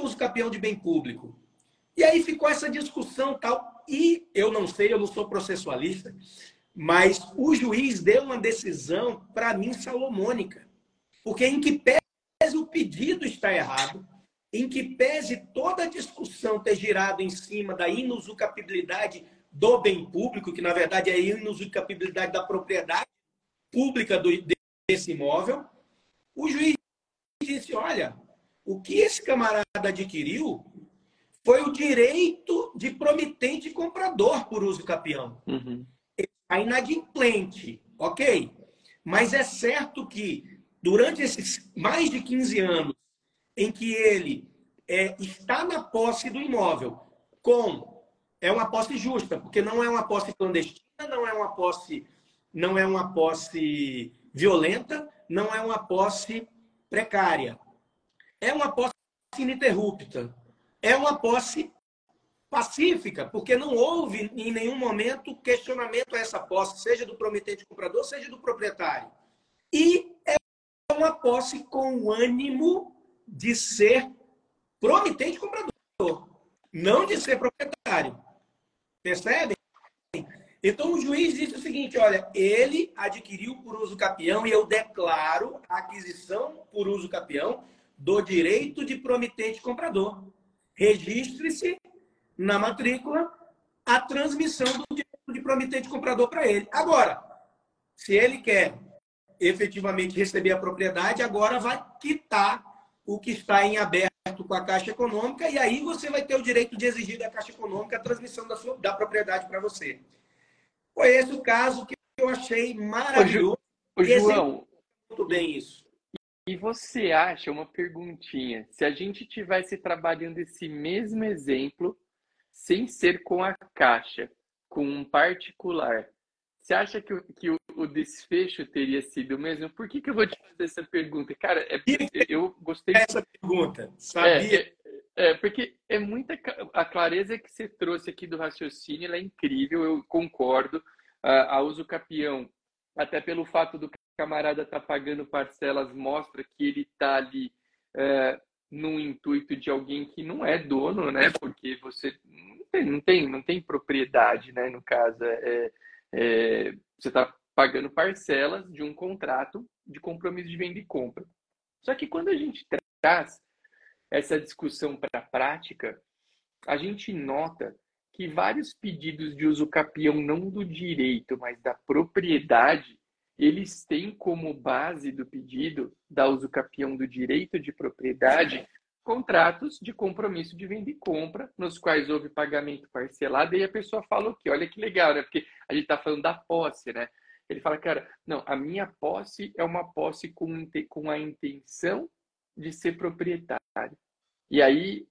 uso capião de bem público. E aí ficou essa discussão tal. E eu não sei, eu não sou processualista, mas o juiz deu uma decisão, para mim, salomônica. Porque em que pese o pedido está errado, em que pese toda a discussão ter girado em cima da inusucapibilidade do bem público, que na verdade é a inusucapibilidade da propriedade pública do, desse imóvel, o juiz disse: olha, o que esse camarada adquiriu foi o direito de promitente e comprador por uso capião. Uhum. A inadimplente, ok? Mas é certo que durante esses mais de 15 anos em que ele é, está na posse do imóvel com é uma posse justa, porque não é uma posse clandestina, não é uma posse não é uma posse violenta, não é uma posse precária. É uma posse ininterrupta. É uma posse pacífica, porque não houve em nenhum momento questionamento a essa posse, seja do prometente comprador, seja do proprietário. E é uma posse com ânimo de ser promitente comprador, não de ser proprietário. Percebem? Então o juiz disse o seguinte: olha, ele adquiriu por uso capião e eu declaro a aquisição por uso capião do direito de promitente comprador. Registre-se na matrícula a transmissão do direito de promitente comprador para ele. Agora, se ele quer efetivamente receber a propriedade, agora vai quitar o que está em aberto com a Caixa Econômica e aí você vai ter o direito de exigir da Caixa Econômica a transmissão da, sua, da propriedade para você. Foi esse o caso que eu achei maravilhoso. Ô, João, muito bem isso. E você acha, uma perguntinha, se a gente tivesse trabalhando esse mesmo exemplo sem ser com a Caixa, com um particular, você acha que, o, que o, o, desfecho teria sido o mesmo? Por que, que eu vou te fazer essa pergunta? Cara, é, eu gostei. Essa pergunta, sabia? É, é, é, porque é muita. A clareza que você trouxe aqui do raciocínio ela é incrível, eu concordo. Uh, a uso capião, até pelo fato do camarada estar tá pagando parcelas, mostra que ele está ali uh, no intuito de alguém que não é dono, né? Porque você não tem, não tem, não tem propriedade, né? No caso, é, é, você está pagando parcelas de um contrato de compromisso de venda e compra. Só que quando a gente traz essa discussão para a prática, a gente nota que vários pedidos de uso capião, não do direito, mas da propriedade, eles têm como base do pedido da uso capião do direito de propriedade contratos de compromisso de venda e compra, nos quais houve pagamento parcelado, e a pessoa fala o quê? Olha que legal, né? Porque a gente está falando da posse, né? Ele fala, cara, não, a minha posse é uma posse com, com a intenção de ser proprietário. E aí,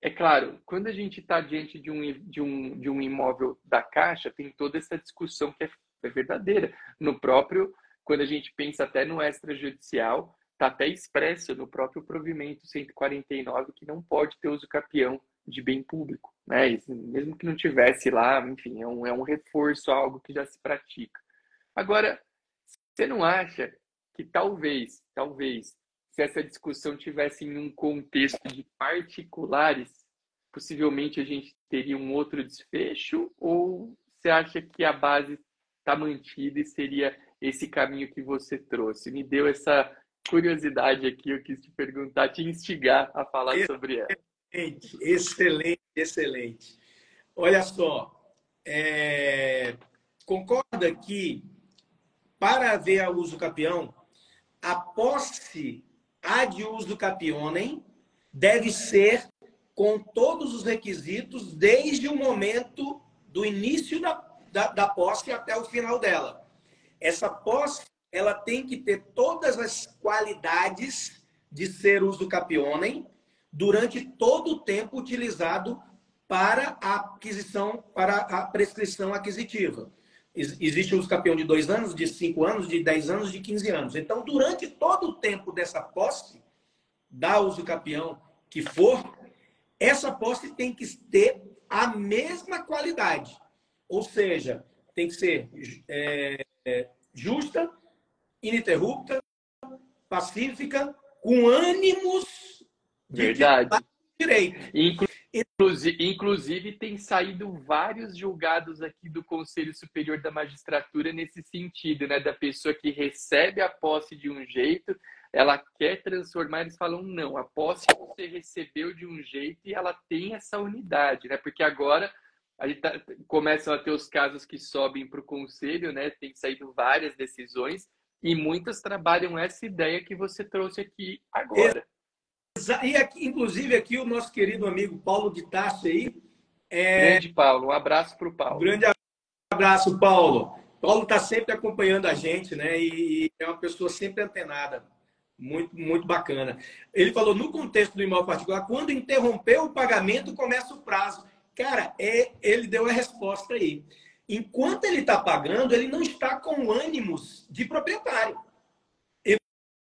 é claro, quando a gente está diante de um, de, um, de um imóvel da Caixa, tem toda essa discussão que é, é verdadeira. No próprio, quando a gente pensa até no extrajudicial, Está até expresso no próprio provimento 149 que não pode ter uso capião de bem público. Né? Mesmo que não tivesse lá, enfim, é um, é um reforço, algo que já se pratica. Agora, você não acha que talvez, talvez, se essa discussão tivesse em um contexto de particulares, possivelmente a gente teria um outro desfecho? Ou você acha que a base está mantida e seria esse caminho que você trouxe? Me deu essa curiosidade aqui, eu quis te perguntar, te instigar a falar excelente, sobre ela. Excelente, excelente. Olha só, é, concorda que para haver a uso capião, a posse ad uso capionem deve ser com todos os requisitos desde o momento do início da, da, da posse até o final dela. Essa posse ela tem que ter todas as qualidades de ser uso capionem durante todo o tempo utilizado para a aquisição, para a prescrição aquisitiva. Existe o uso capião de dois anos, de cinco anos, de dez anos, de 15 anos. Então, durante todo o tempo dessa posse, da uso capião que for, essa posse tem que ter a mesma qualidade. Ou seja, tem que ser é, é, justa, ininterrupta, pacífica, com ânimos de Verdade. direito. Inclusive, inclusive, tem saído vários julgados aqui do Conselho Superior da Magistratura nesse sentido, né? Da pessoa que recebe a posse de um jeito, ela quer transformar, eles falam, não, a posse você recebeu de um jeito e ela tem essa unidade, né? Porque agora a gente tá, começam a ter os casos que sobem para o conselho, né? Tem saído várias decisões e muitas trabalham essa ideia que você trouxe aqui agora. E aqui, inclusive aqui o nosso querido amigo Paulo de Tarso aí. É... Grande Paulo, um abraço para o Paulo. Grande abraço, Paulo. Paulo está sempre acompanhando a gente, né? E é uma pessoa sempre antenada. Muito, muito bacana. Ele falou, no contexto do imóvel particular, quando interrompeu o pagamento, começa o prazo. Cara, é, ele deu a resposta aí. Enquanto ele está pagando, ele não está com ânimos de proprietário.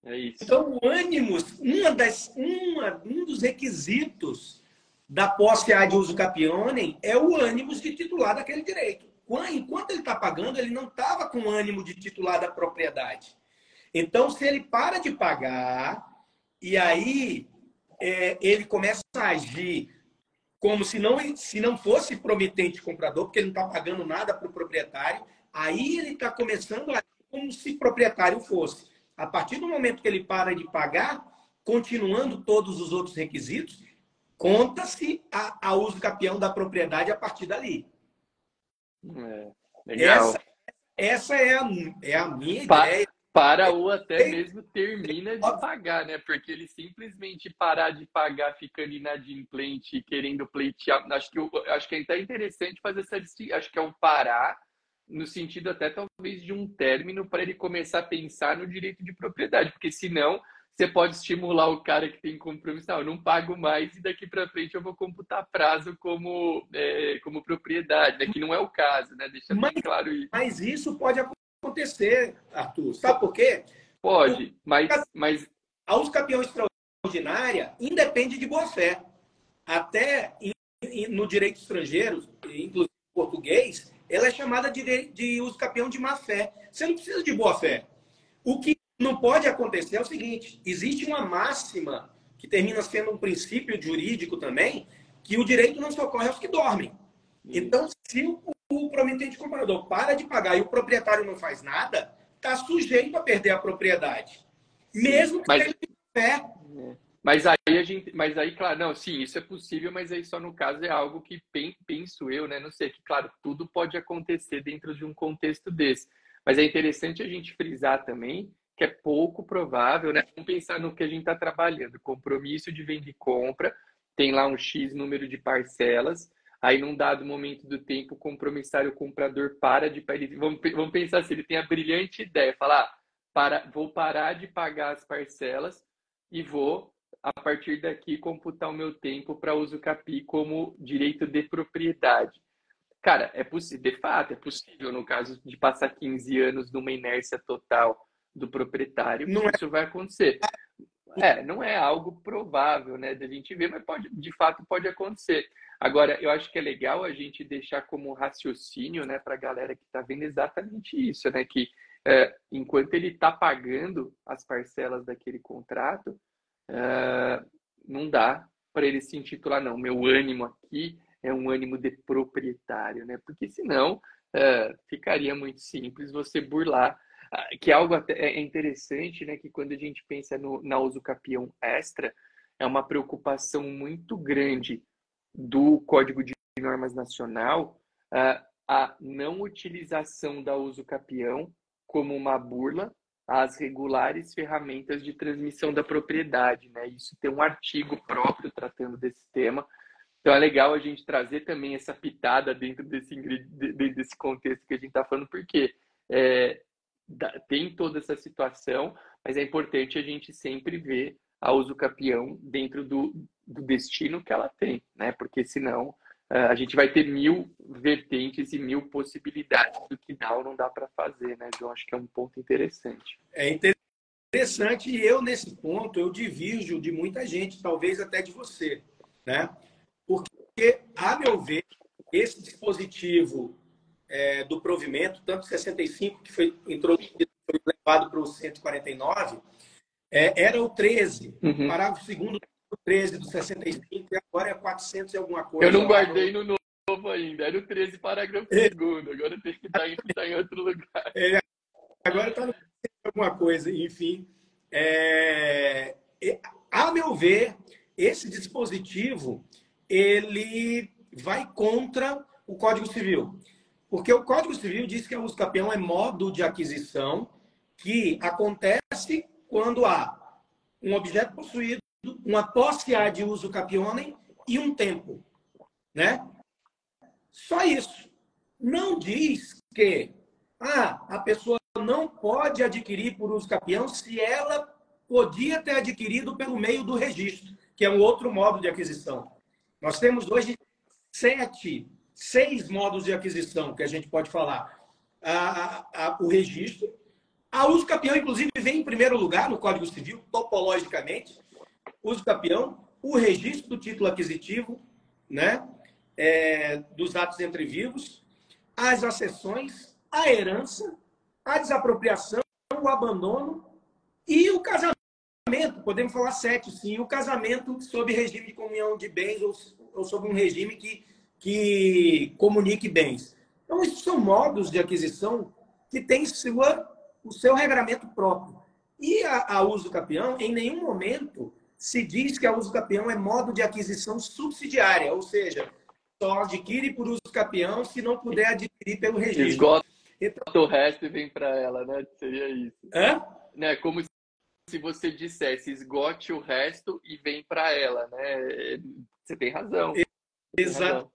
É isso. Então, o ânimos, uma das, uma, um dos requisitos da posse A de uso capionem é o ânimos de titular daquele direito. Enquanto ele está pagando, ele não estava com ânimo de titular da propriedade. Então, se ele para de pagar e aí é, ele começa a agir como se não, se não fosse promitente comprador, porque ele não está pagando nada para o proprietário, aí ele está começando a como se proprietário fosse. A partir do momento que ele para de pagar, continuando todos os outros requisitos, conta-se a, a uso capião da propriedade a partir dali. É, legal. Essa, essa é, a, é a minha pa ideia. Para ou até mesmo termina de pagar, né? Porque ele simplesmente parar de pagar ficando inadimplente, querendo pleitear. Acho que, acho que é até interessante fazer essa distinção. Acho que é um parar no sentido até talvez de um término para ele começar a pensar no direito de propriedade, porque senão você pode estimular o cara que tem compromisso, não, eu não pago mais e daqui para frente eu vou computar prazo como, é, como propriedade, né? que não é o caso, né? Deixa mas, bem claro isso. Mas isso pode acontecer, Arthur. Sabe por quê? Pode, mas, mas... A campeão extraordinária independe de boa-fé. Até no direito estrangeiro, inclusive português, ela é chamada de, de campeão de má fé. Você não precisa de boa fé. O que não pode acontecer é o seguinte: existe uma máxima que termina sendo um princípio jurídico também, que o direito não socorre aos que dormem. Então, se o, o prometente comprador para de pagar e o proprietário não faz nada, está sujeito a perder a propriedade. Mesmo que Mas... tenha fé. É. Mas aí a gente, mas aí, claro, não, sim, isso é possível, mas aí só no caso é algo que penso eu, né? Não sei, que claro, tudo pode acontecer dentro de um contexto desse. Mas é interessante a gente frisar também que é pouco provável, né? Vamos pensar no que a gente está trabalhando, compromisso de venda e compra, tem lá um X número de parcelas, aí num dado momento do tempo o compromissário o comprador para de vamos, vamos pensar se assim, ele tem a brilhante ideia, falar, ah, para, vou parar de pagar as parcelas e vou a partir daqui computar o meu tempo para uso CAPI como direito de propriedade. Cara, é possível, de fato, é possível no caso de passar 15 anos numa inércia total do proprietário, não é isso é... vai acontecer. É, não é algo provável, né, da gente ver, mas pode, de fato pode acontecer. Agora, eu acho que é legal a gente deixar como raciocínio, né, para a galera que está vendo exatamente isso, né, que é, enquanto ele está pagando as parcelas daquele contrato, uh, não dá para ele se intitular, não. Meu ânimo aqui é um ânimo de proprietário, né? Porque senão uh, ficaria muito simples você burlar. Uh, que é algo até é interessante, né? Que quando a gente pensa no, na uso capião extra, é uma preocupação muito grande do Código de Normas Nacional a não utilização da uso capião como uma burla as regulares ferramentas de transmissão da propriedade. Né? Isso tem um artigo próprio tratando desse tema. Então é legal a gente trazer também essa pitada dentro desse, dentro desse contexto que a gente está falando, porque é, tem toda essa situação, mas é importante a gente sempre ver a uso capião dentro do, do destino que ela tem, né? Porque senão uh, a gente vai ter mil vertentes e mil possibilidades do que dá ou não dá para fazer, né, João? Acho que é um ponto interessante. É interessante e eu, nesse ponto, eu divirjo de muita gente, talvez até de você, né? Porque, a meu ver, esse dispositivo é, do provimento, tanto 65, que foi introduzido, foi levado para o 149, é, era o 13, uhum. parágrafo segundo do 13 do 65, e agora é 400 e alguma coisa. Eu não guardei no novo ainda, era o 13, parágrafo é. segundo, agora tem que estar em, tá em outro lugar. É, agora está no alguma coisa, enfim. É, a meu ver, esse dispositivo ele vai contra o Código Civil. Porque o Código Civil diz que a uso capião é modo de aquisição que acontece quando há um objeto possuído, uma posse A de uso capionem e um tempo. Né? Só isso. Não diz que ah, a pessoa não pode adquirir por uso capião se ela podia ter adquirido pelo meio do registro, que é um outro modo de aquisição. Nós temos hoje sete, seis modos de aquisição que a gente pode falar. A, a, o registro, a uso capião, inclusive, vem em primeiro lugar no Código Civil, topologicamente. Uso capião, o registro do título aquisitivo, né? É, dos atos entre vivos, as acessões, a herança, a desapropriação, o abandono e o casamento. Podemos falar sete, sim. O casamento sob regime de comunhão de bens ou, ou sob um regime que, que comunique bens. Então, isso são modos de aquisição que têm sua o seu regramento próprio. E a, a uso capião, em nenhum momento se diz que a uso capião é modo de aquisição subsidiária, ou seja, só adquire por uso capião se não puder adquirir pelo registro. Esgota então, o resto e vem para ela, né? Seria isso. Hã? Né? Como se você dissesse esgote o resto e vem para ela, né? Você tem razão. Exato.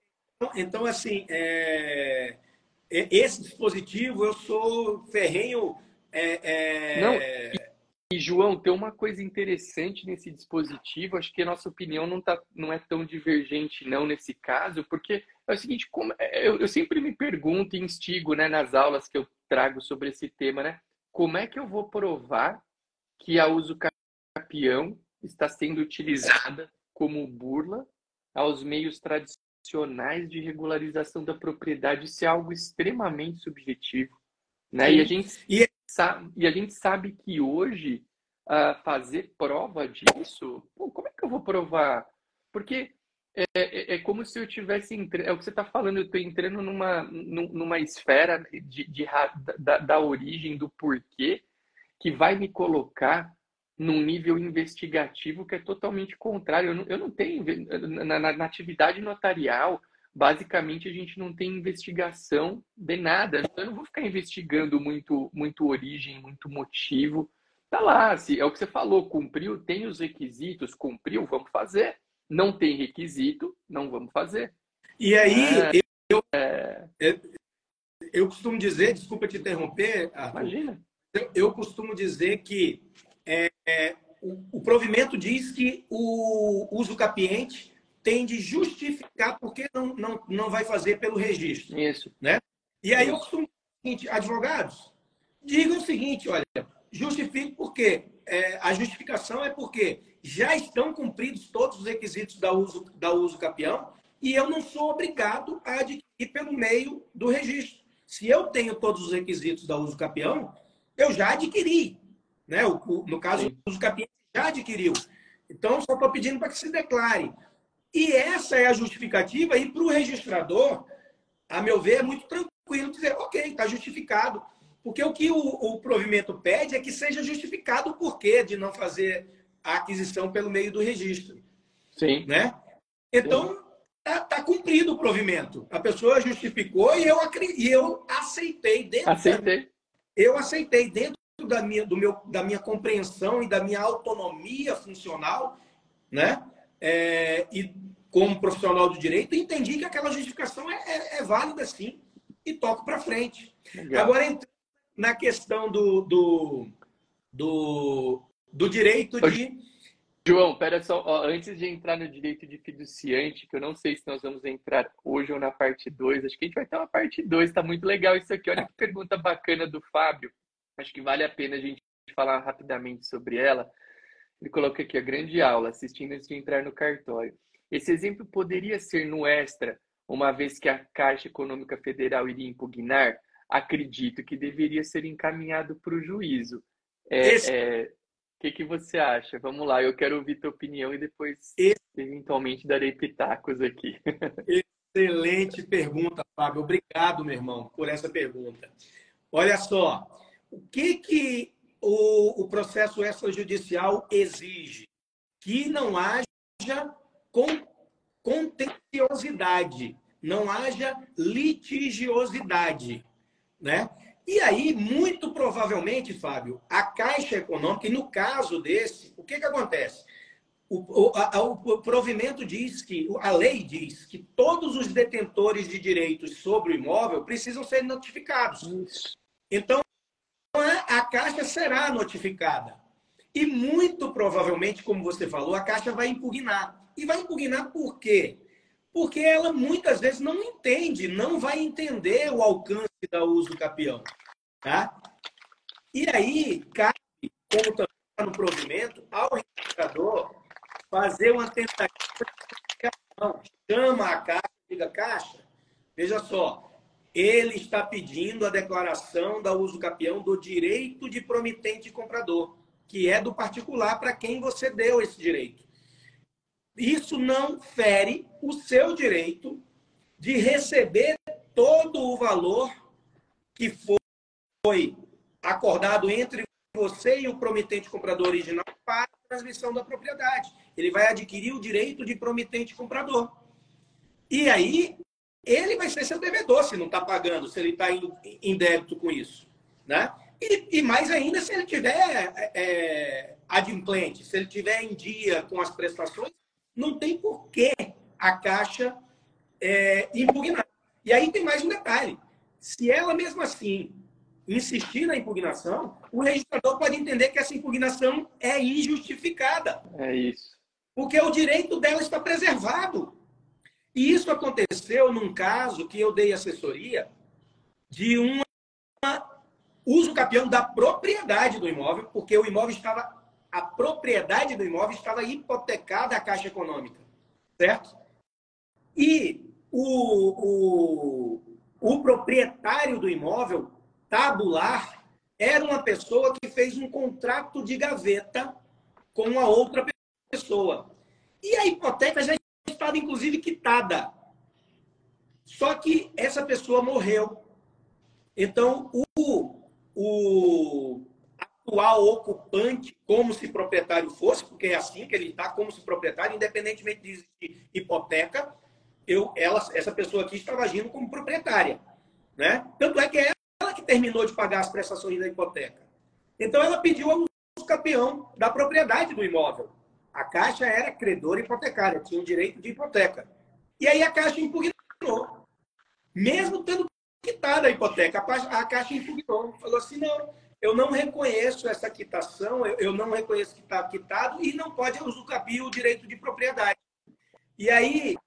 Então, assim, é... esse dispositivo eu sou ferrenho é, é... Não, e, João, tem uma coisa interessante nesse dispositivo, acho que a nossa opinião não, tá, não é tão divergente não nesse caso, porque é o seguinte, como, é, eu, eu sempre me pergunto e instigo né, nas aulas que eu trago sobre esse tema, né? Como é que eu vou provar que a uso capião está sendo utilizada como burla aos meios tradicionais de regularização da propriedade? Isso é algo extremamente subjetivo. Né? E, a gente, e, sabe, e a gente sabe que hoje uh, fazer prova disso, pô, como é que eu vou provar? Porque é, é, é como se eu tivesse entrando, é o que você está falando, eu estou entrando numa, numa esfera de, de, de da, da origem, do porquê, que vai me colocar num nível investigativo que é totalmente contrário. Eu não, eu não tenho, na, na, na, atividade notarial, basicamente a gente não tem investigação de nada. Então, eu não vou ficar investigando muito, muito origem, muito motivo. Tá lá, se é o que você falou, cumpriu, tem os requisitos, cumpriu, vamos fazer. Não tem requisito, não vamos fazer. E aí, é, eu, é... eu, eu, costumo dizer, desculpa te interromper, Arthur, Imagina. Eu, eu costumo dizer que é, é, o, o provimento diz que o uso capiente tem de justificar por que não, não, não vai fazer pelo registro. Isso. Né? E aí eu costumo seguinte, advogados, digam o seguinte, olha, justifique porque é, a justificação é porque já estão cumpridos todos os requisitos da uso, da uso capião e eu não sou obrigado a adquirir pelo meio do registro. Se eu tenho todos os requisitos da uso capião, eu já adquiri. Né? O, o, no caso, Sim. o uso capião já adquiriu. Então, só estou pedindo para que se declare. E essa é a justificativa, e para o registrador, a meu ver, é muito tranquilo dizer, ok, está justificado. Porque o que o, o, provimento pede é que seja justificado o porquê de não fazer a aquisição pelo meio do registro. Sim. Né? Então, está tá cumprido o provimento. A pessoa justificou e eu, e eu aceitei dentro. Aceitei. Da, eu aceitei dentro da minha, do meu, da minha compreensão e da minha autonomia funcional, né? É, e como profissional do direito, entendi que aquela justificação é, é, é válida sim e toco para frente. Legal. Agora, na questão do, do, do, do direito de. João, pera só, ó, antes de entrar no direito de fiduciante, que eu não sei se nós vamos entrar hoje ou na parte 2, acho que a gente vai ter uma parte 2, está muito legal isso aqui. Olha que pergunta bacana do Fábio, acho que vale a pena a gente falar rapidamente sobre ela. Ele coloca aqui a grande aula, assistindo antes de entrar no cartório. Esse exemplo poderia ser no extra, uma vez que a Caixa Econômica Federal iria impugnar? Acredito que deveria ser encaminhado para o juízo. É, Esse... é, o que, que você acha? Vamos lá, eu quero ouvir tua opinião e depois, Esse... eventualmente, darei pitacos aqui. Excelente pergunta, Fábio. Obrigado, meu irmão, por essa pergunta. Olha só, o que, que o, o processo extrajudicial exige? Que não haja com, contenciosidade, não haja litigiosidade, né? E aí, muito provavelmente, Fábio, a Caixa Econômica, e no caso desse, o que, que acontece? O, o, a, o provimento diz que, a lei diz que todos os detentores de direitos sobre o imóvel precisam ser notificados. Isso. Então, a Caixa será notificada. E muito provavelmente, como você falou, a Caixa vai impugnar. E vai impugnar por quê? Porque ela muitas vezes não entende, não vai entender o alcance da uso capião. Tá? E aí, cabe, como também está no provimento, ao registrador fazer uma tentativa de chama a caixa, diga, caixa, veja só, ele está pedindo a declaração da uso capião do direito de promitente comprador, que é do particular para quem você deu esse direito. Isso não fere o seu direito de receber todo o valor que foi acordado entre você e o promitente comprador original para a transmissão da propriedade. Ele vai adquirir o direito de promitente comprador. E aí, ele vai ser seu devedor se não está pagando, se ele está em, débito com isso. Né? E, e, mais ainda se ele tiver é, é, adimplente, se ele tiver em dia com as prestações, não tem por que a Caixa é, impugnar. E aí tem mais um detalhe. Se ela mesmo assim insistir na impugnação, o registrador pode entender que essa impugnação é injustificada. É isso. Porque o direito dela está preservado. E isso aconteceu num caso que eu dei assessoria de um uso capião da propriedade do imóvel, porque o imóvel estava a propriedade do imóvel estava hipotecada à Caixa Econômica, certo? E o, o, o proprietário do imóvel, tabular, era uma pessoa que fez um contrato de gaveta com a outra pessoa. E a hipoteca já estava, inclusive, quitada. Só que essa pessoa morreu. Então, o, o atual ocupante como se proprietário fosse, porque é assim que ele está, como se proprietário, independentemente de existir hipoteca, eu, ela, essa pessoa aqui estava agindo como proprietária. Né? Tanto é que é ela que terminou de pagar as prestações da hipoteca. Então ela pediu ao campeão da propriedade do imóvel. A Caixa era credora hipotecária, tinha o direito de hipoteca. E aí a Caixa impugnou. Mesmo tendo quitado a hipoteca, a Caixa impugnou. Falou assim, não, eu não reconheço essa quitação, eu não reconheço que está quitado e não pode usucapir o direito de propriedade. E aí,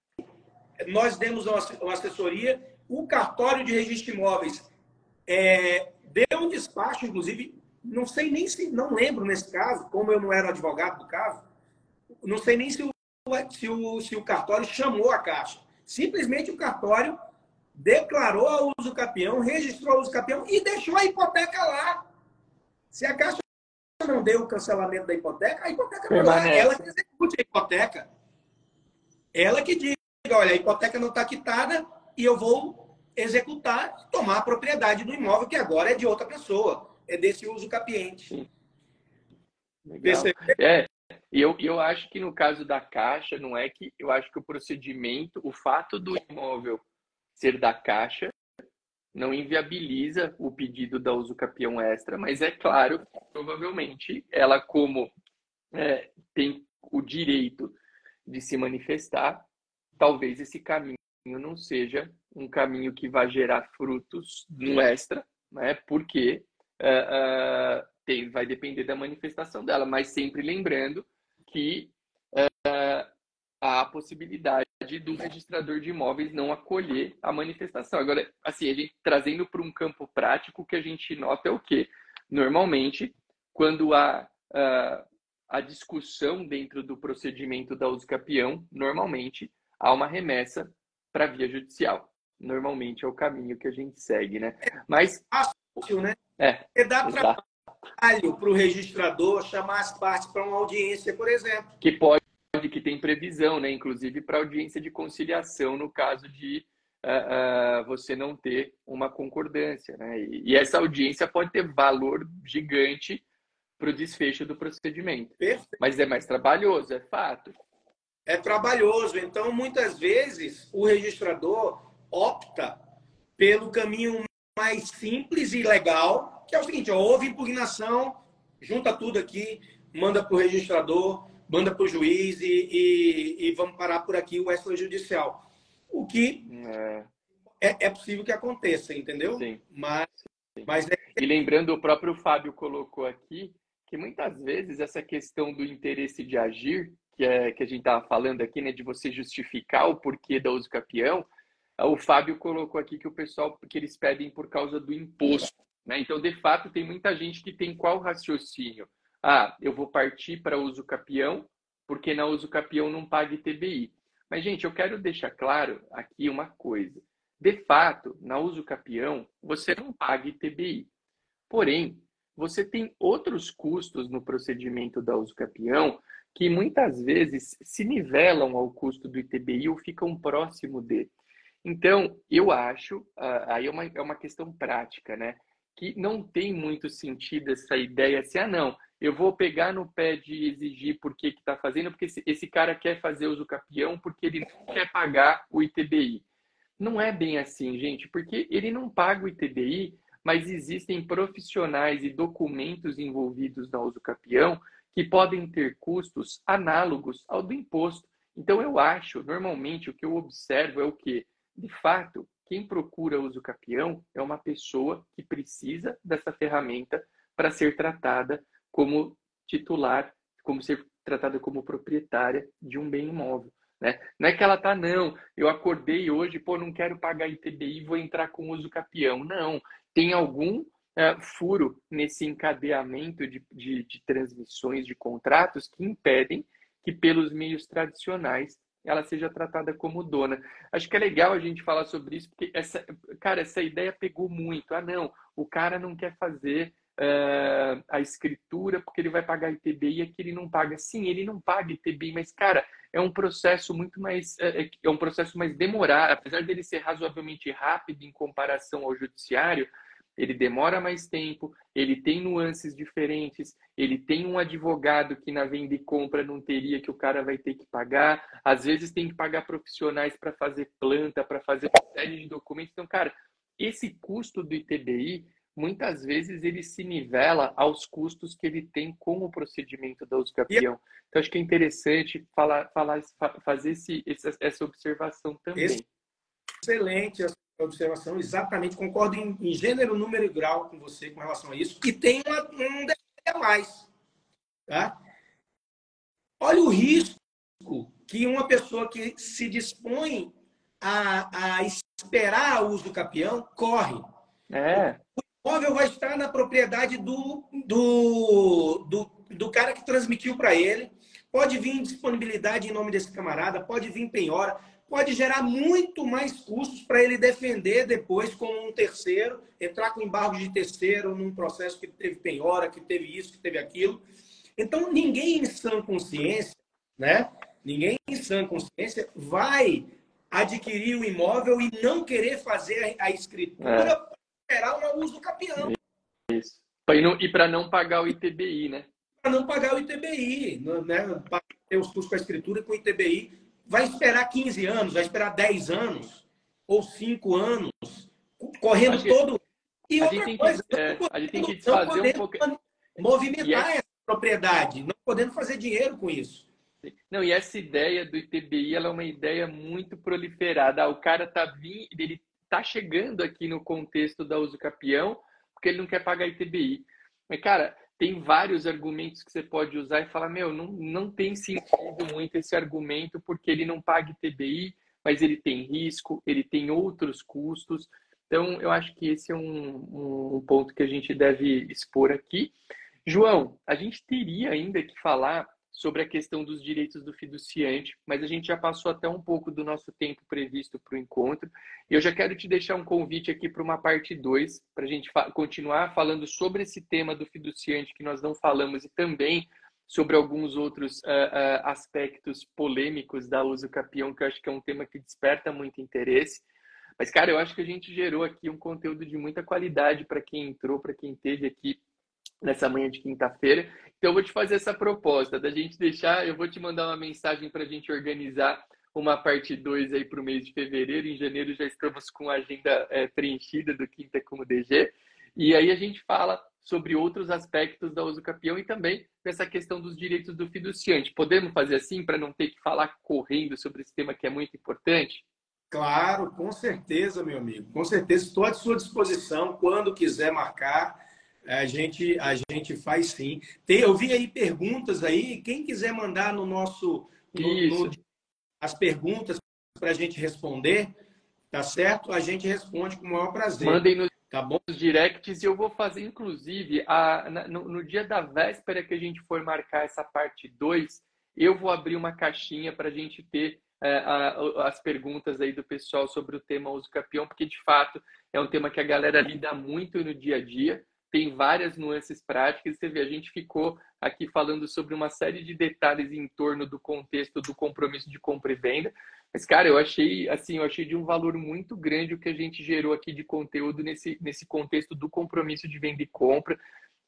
nós demos uma assessoria, o cartório de registro de imóveis é, deu um despacho, inclusive, não sei nem se, não lembro nesse caso, como eu não era advogado do caso, não sei nem se o, se o, se o cartório chamou a Caixa. Simplesmente o cartório declarou a uso capião, registrou a uso capião e deixou a hipoteca lá. Se a Caixa não deu o cancelamento da hipoteca, a hipoteca não é ela que execute a hipoteca. Ela que diga, olha, a hipoteca não está quitada e eu vou executar, tomar a propriedade do imóvel que agora é de outra pessoa, é desse uso capiente. É, e eu, eu acho que no caso da Caixa, não é que eu acho que o procedimento, o fato do imóvel ser da Caixa, não inviabiliza o pedido da uso capião extra, mas é claro, provavelmente, ela como é, tem o direito de se manifestar, talvez esse caminho não seja um caminho que vai gerar frutos no extra, né? Porque uh, uh, tem, vai depender da manifestação dela, mas sempre lembrando que há a possibilidade do registrador de imóveis não acolher a manifestação. Agora, assim, a gente trazendo para um campo prático, o que a gente nota é o quê? Normalmente, quando há uh, a discussão dentro do procedimento da uso capião, normalmente há uma remessa para via judicial. Normalmente é o caminho que a gente segue, né? Mas fácil, né? É. Porque dá trabalho para o registrador chamar as partes para uma audiência, por exemplo. Que pode, que tem previsão, né? Inclusive para audiência de conciliação no caso de uh, uh, você não ter uma concordância, né? E, e essa audiência pode ter valor gigante para o desfecho do procedimento. Perfeito. Mas é mais trabalhoso, é fato. É trabalhoso. Então, muitas vezes, o registrador opta pelo caminho mais simples e legal, que é o seguinte: ó, houve impugnação, junta tudo aqui, manda para o registrador, manda para o juiz e, e, e, vamos parar por aqui o extrajudicial. O que é. É, é possível que aconteça, entendeu? Sim. Mas, mas é... E lembrando, o próprio Fábio colocou aqui que muitas vezes essa questão do interesse de agir, que é que a gente estava falando aqui, né, de você justificar o porquê da uso capião, o Fábio colocou aqui que o pessoal que eles pedem por causa do imposto, né? Então, de fato, tem muita gente que tem qual raciocínio? Ah, eu vou partir para uso capião, porque na uso capião não paga ITBI. Mas gente, eu quero deixar claro aqui uma coisa. De fato, na uso capião, você não paga ITBI. Porém, você tem outros custos no procedimento da uso capião que muitas vezes se nivelam ao custo do ITBI ou ficam próximo dele. Então, eu acho, ah, aí é uma, é uma questão prática, né? Que não tem muito sentido essa ideia assim, ah, não, eu vou pegar no pé de exigir por que está fazendo, porque esse, esse, cara quer fazer uso capião porque ele não quer pagar o ITBI. Não é bem assim, gente, porque ele não paga o ITBI mas existem profissionais e documentos envolvidos na uso capião que podem ter custos análogos ao do imposto. Então, eu acho, normalmente, o que eu observo é o que, de fato, quem procura uso capião é uma pessoa que precisa dessa ferramenta para ser tratada como titular, como ser tratada como proprietária de um bem imóvel. Né? Não é que ela tá, não, eu acordei hoje, pô, não quero pagar ITBI, vou entrar com uso capião. Não, tem algum é, furo nesse encadeamento de, de, de transmissões de contratos que impedem que, pelos meios tradicionais, ela seja tratada como dona. Acho que é legal a gente falar sobre isso, porque essa, cara, essa ideia pegou muito. Ah, não, o cara não quer fazer uh, a escritura porque ele vai pagar ITBI e aqui ele não paga. Sim, ele não paga ITBI, mas, cara, é um processo muito mais, é, é um processo mais demorado. Apesar dele ser razoavelmente rápido em comparação ao judiciário, ele demora mais tempo, ele tem nuances diferentes, ele tem um advogado que na venda e compra não teria, que o cara vai ter que pagar, às vezes tem que pagar profissionais para fazer planta, para fazer uma série de documentos. Então, cara, esse custo do ITBI, muitas vezes ele se nivela aos custos que ele tem com o procedimento da uso capião. Então, acho que é interessante falar, falar fazer esse, essa observação também. Excelente observação, exatamente, concordo em, em, gênero, número e grau com você com relação a isso. E tem uma, um detalhe a mais. Tá? Olha o risco que uma pessoa que se dispõe a, a esperar o uso do capião corre. É. O imóvel vai estar na propriedade do, do, do, do cara que transmitiu para ele. Pode vir disponibilidade em nome desse camarada, pode vir penhora, pode gerar muito mais custos para ele defender depois como um terceiro, entrar com embargo de terceiro num processo que teve penhora, que teve isso, que teve aquilo. Então, ninguém em sã consciência, né? Ninguém em sã consciência vai adquirir o imóvel e não querer fazer a escritura é. para esperar o uso capião. Isso. E para não pagar o ITBI, né? Para não pagar o ITBI, né? Para ter os custos com a escritura e com o ITBI vai esperar 15 anos, vai esperar 10 anos ou 5 anos, correndo todo. E a outra coisa, que, é, a gente tem que desfazer um pouco. Movimentar essa propriedade, não podendo fazer dinheiro com isso. Não, e essa ideia do ITBI ela é uma ideia muito proliferada. Ah, o cara tá vindo, ele tá chegando aqui no contexto da uso capião porque ele não quer pagar ITBI. Mas, cara, tem vários argumentos que você pode usar e falar, meu, não, não tem sentido muito esse argumento porque ele não paga ITBI, mas ele tem risco, ele tem outros custos. Então, eu acho que esse é um, um ponto que a gente deve expor aqui. João, a gente teria ainda que falar sobre a questão dos direitos do fiduciante, mas a gente já passou até um pouco do nosso tempo previsto para o encontro. E eu já quero te deixar um convite aqui para uma parte 2, para a gente fa continuar falando sobre esse tema do fiduciante que nós não falamos e também sobre alguns outros uh, uh, aspectos polêmicos da uso capião, que eu acho que é um tema que desperta muito interesse. Mas, cara, eu acho que a gente gerou aqui um conteúdo de muita qualidade para quem entrou, para quem esteve aqui nessa manhã de quinta-feira. Então, eu vou te fazer essa proposta da gente deixar, eu vou te mandar uma mensagem para a gente organizar uma parte 2 aí para o mês de fevereiro. Em janeiro já estamos com a agenda é, preenchida do Quinta como DG. E aí a gente fala sobre outros aspectos da uso capião e também essa questão dos direitos do fiduciante. Podemos fazer assim para não ter que falar correndo sobre esse tema que é muito importante? Claro, com certeza, meu amigo. Com certeza, estou à sua disposição. Quando quiser marcar, a gente, a gente faz sim. Tem, eu vi aí perguntas aí. Quem quiser mandar no nosso. No, no, as perguntas para a gente responder, tá certo? A gente responde com o maior prazer. Mandem nos tá bom? directs e eu vou fazer, inclusive, a, no, no dia da véspera que a gente for marcar essa parte 2, eu vou abrir uma caixinha para a gente ter é, a, as perguntas aí do pessoal sobre o tema uso capião, porque de fato é um tema que a galera lida muito no dia a dia tem várias nuances práticas. Você vê, a gente ficou aqui falando sobre uma série de detalhes em torno do contexto do compromisso de compra e venda. Mas, cara, eu achei assim, eu achei de um valor muito grande o que a gente gerou aqui de conteúdo nesse, nesse contexto do compromisso de venda e compra.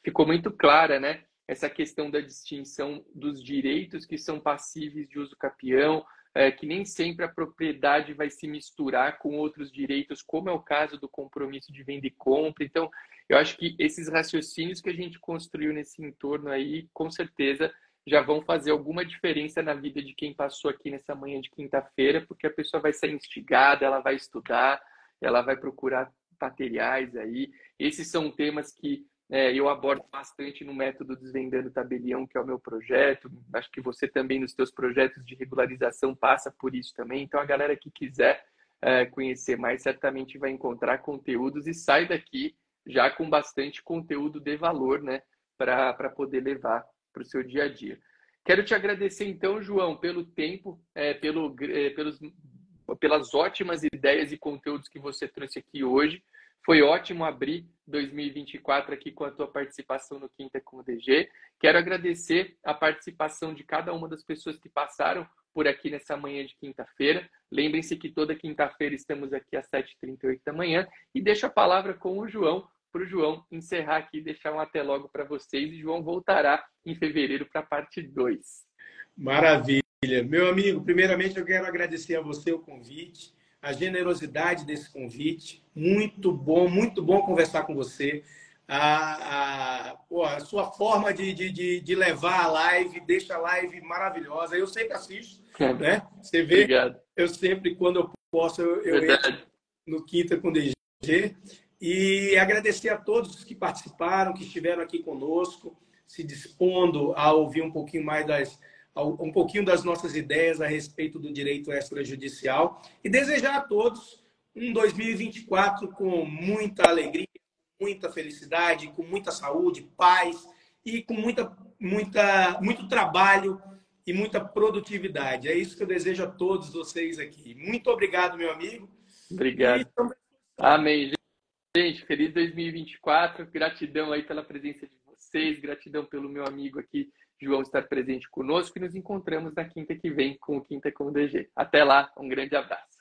Ficou muito clara, né? Essa questão da distinção dos direitos que são passíveis de uso capião, é, que nem sempre a propriedade vai se misturar com outros direitos, como é o caso do compromisso de venda e compra. Então, eu acho que esses raciocínios que a gente construiu nesse entorno aí, com certeza, já vão fazer alguma diferença na vida de quem passou aqui nessa manhã de quinta-feira, porque a pessoa vai ser instigada, ela vai estudar, ela vai procurar materiais aí. Esses são temas que é, eu abordo bastante no método Desvendando Tabelião, que é o meu projeto. Acho que você também, nos seus projetos de regularização, passa por isso também. Então, a galera que quiser é, conhecer mais, certamente vai encontrar conteúdos e sai daqui já com bastante conteúdo de valor, né, para poder levar para o seu dia a dia. Quero te agradecer, então, João, pelo tempo, é, pelo, é, pelos, pelas ótimas ideias e conteúdos que você trouxe aqui hoje. Foi ótimo abrir 2024 aqui com a tua participação no Quinta com o DG. Quero agradecer a participação de cada uma das pessoas que passaram por aqui nessa manhã de quinta-feira. Lembrem-se que toda quinta-feira estamos aqui às 7h38 da manhã. E deixo a palavra com o João para o João encerrar aqui e deixar um até logo para vocês. E João voltará em fevereiro para a parte 2. Maravilha. Meu amigo, primeiramente eu quero agradecer a você o convite, a generosidade desse convite. Muito bom, muito bom conversar com você. A, a, a sua forma de, de, de, levar a live deixa a live maravilhosa. Eu sempre assisto, é. né? Você vê, Obrigado. eu sempre, quando eu posso, eu, eu entro no Quinta com DG. E agradecer a todos que participaram, que estiveram aqui conosco, se dispondo a ouvir um pouquinho mais das um pouquinho das nossas ideias a respeito do direito extrajudicial e desejar a todos um 2024 com muita alegria, muita felicidade, com muita saúde, paz e com muita, muita, muito trabalho e muita produtividade. É isso que eu desejo a todos vocês aqui. Muito obrigado, meu amigo. Obrigado. Amém. Gente, feliz 2024. Gratidão aí pela presença de vocês, gratidão pelo meu amigo aqui, João, estar presente conosco e nos encontramos na quinta que vem com o Quinta com o DG. Até lá, um grande abraço.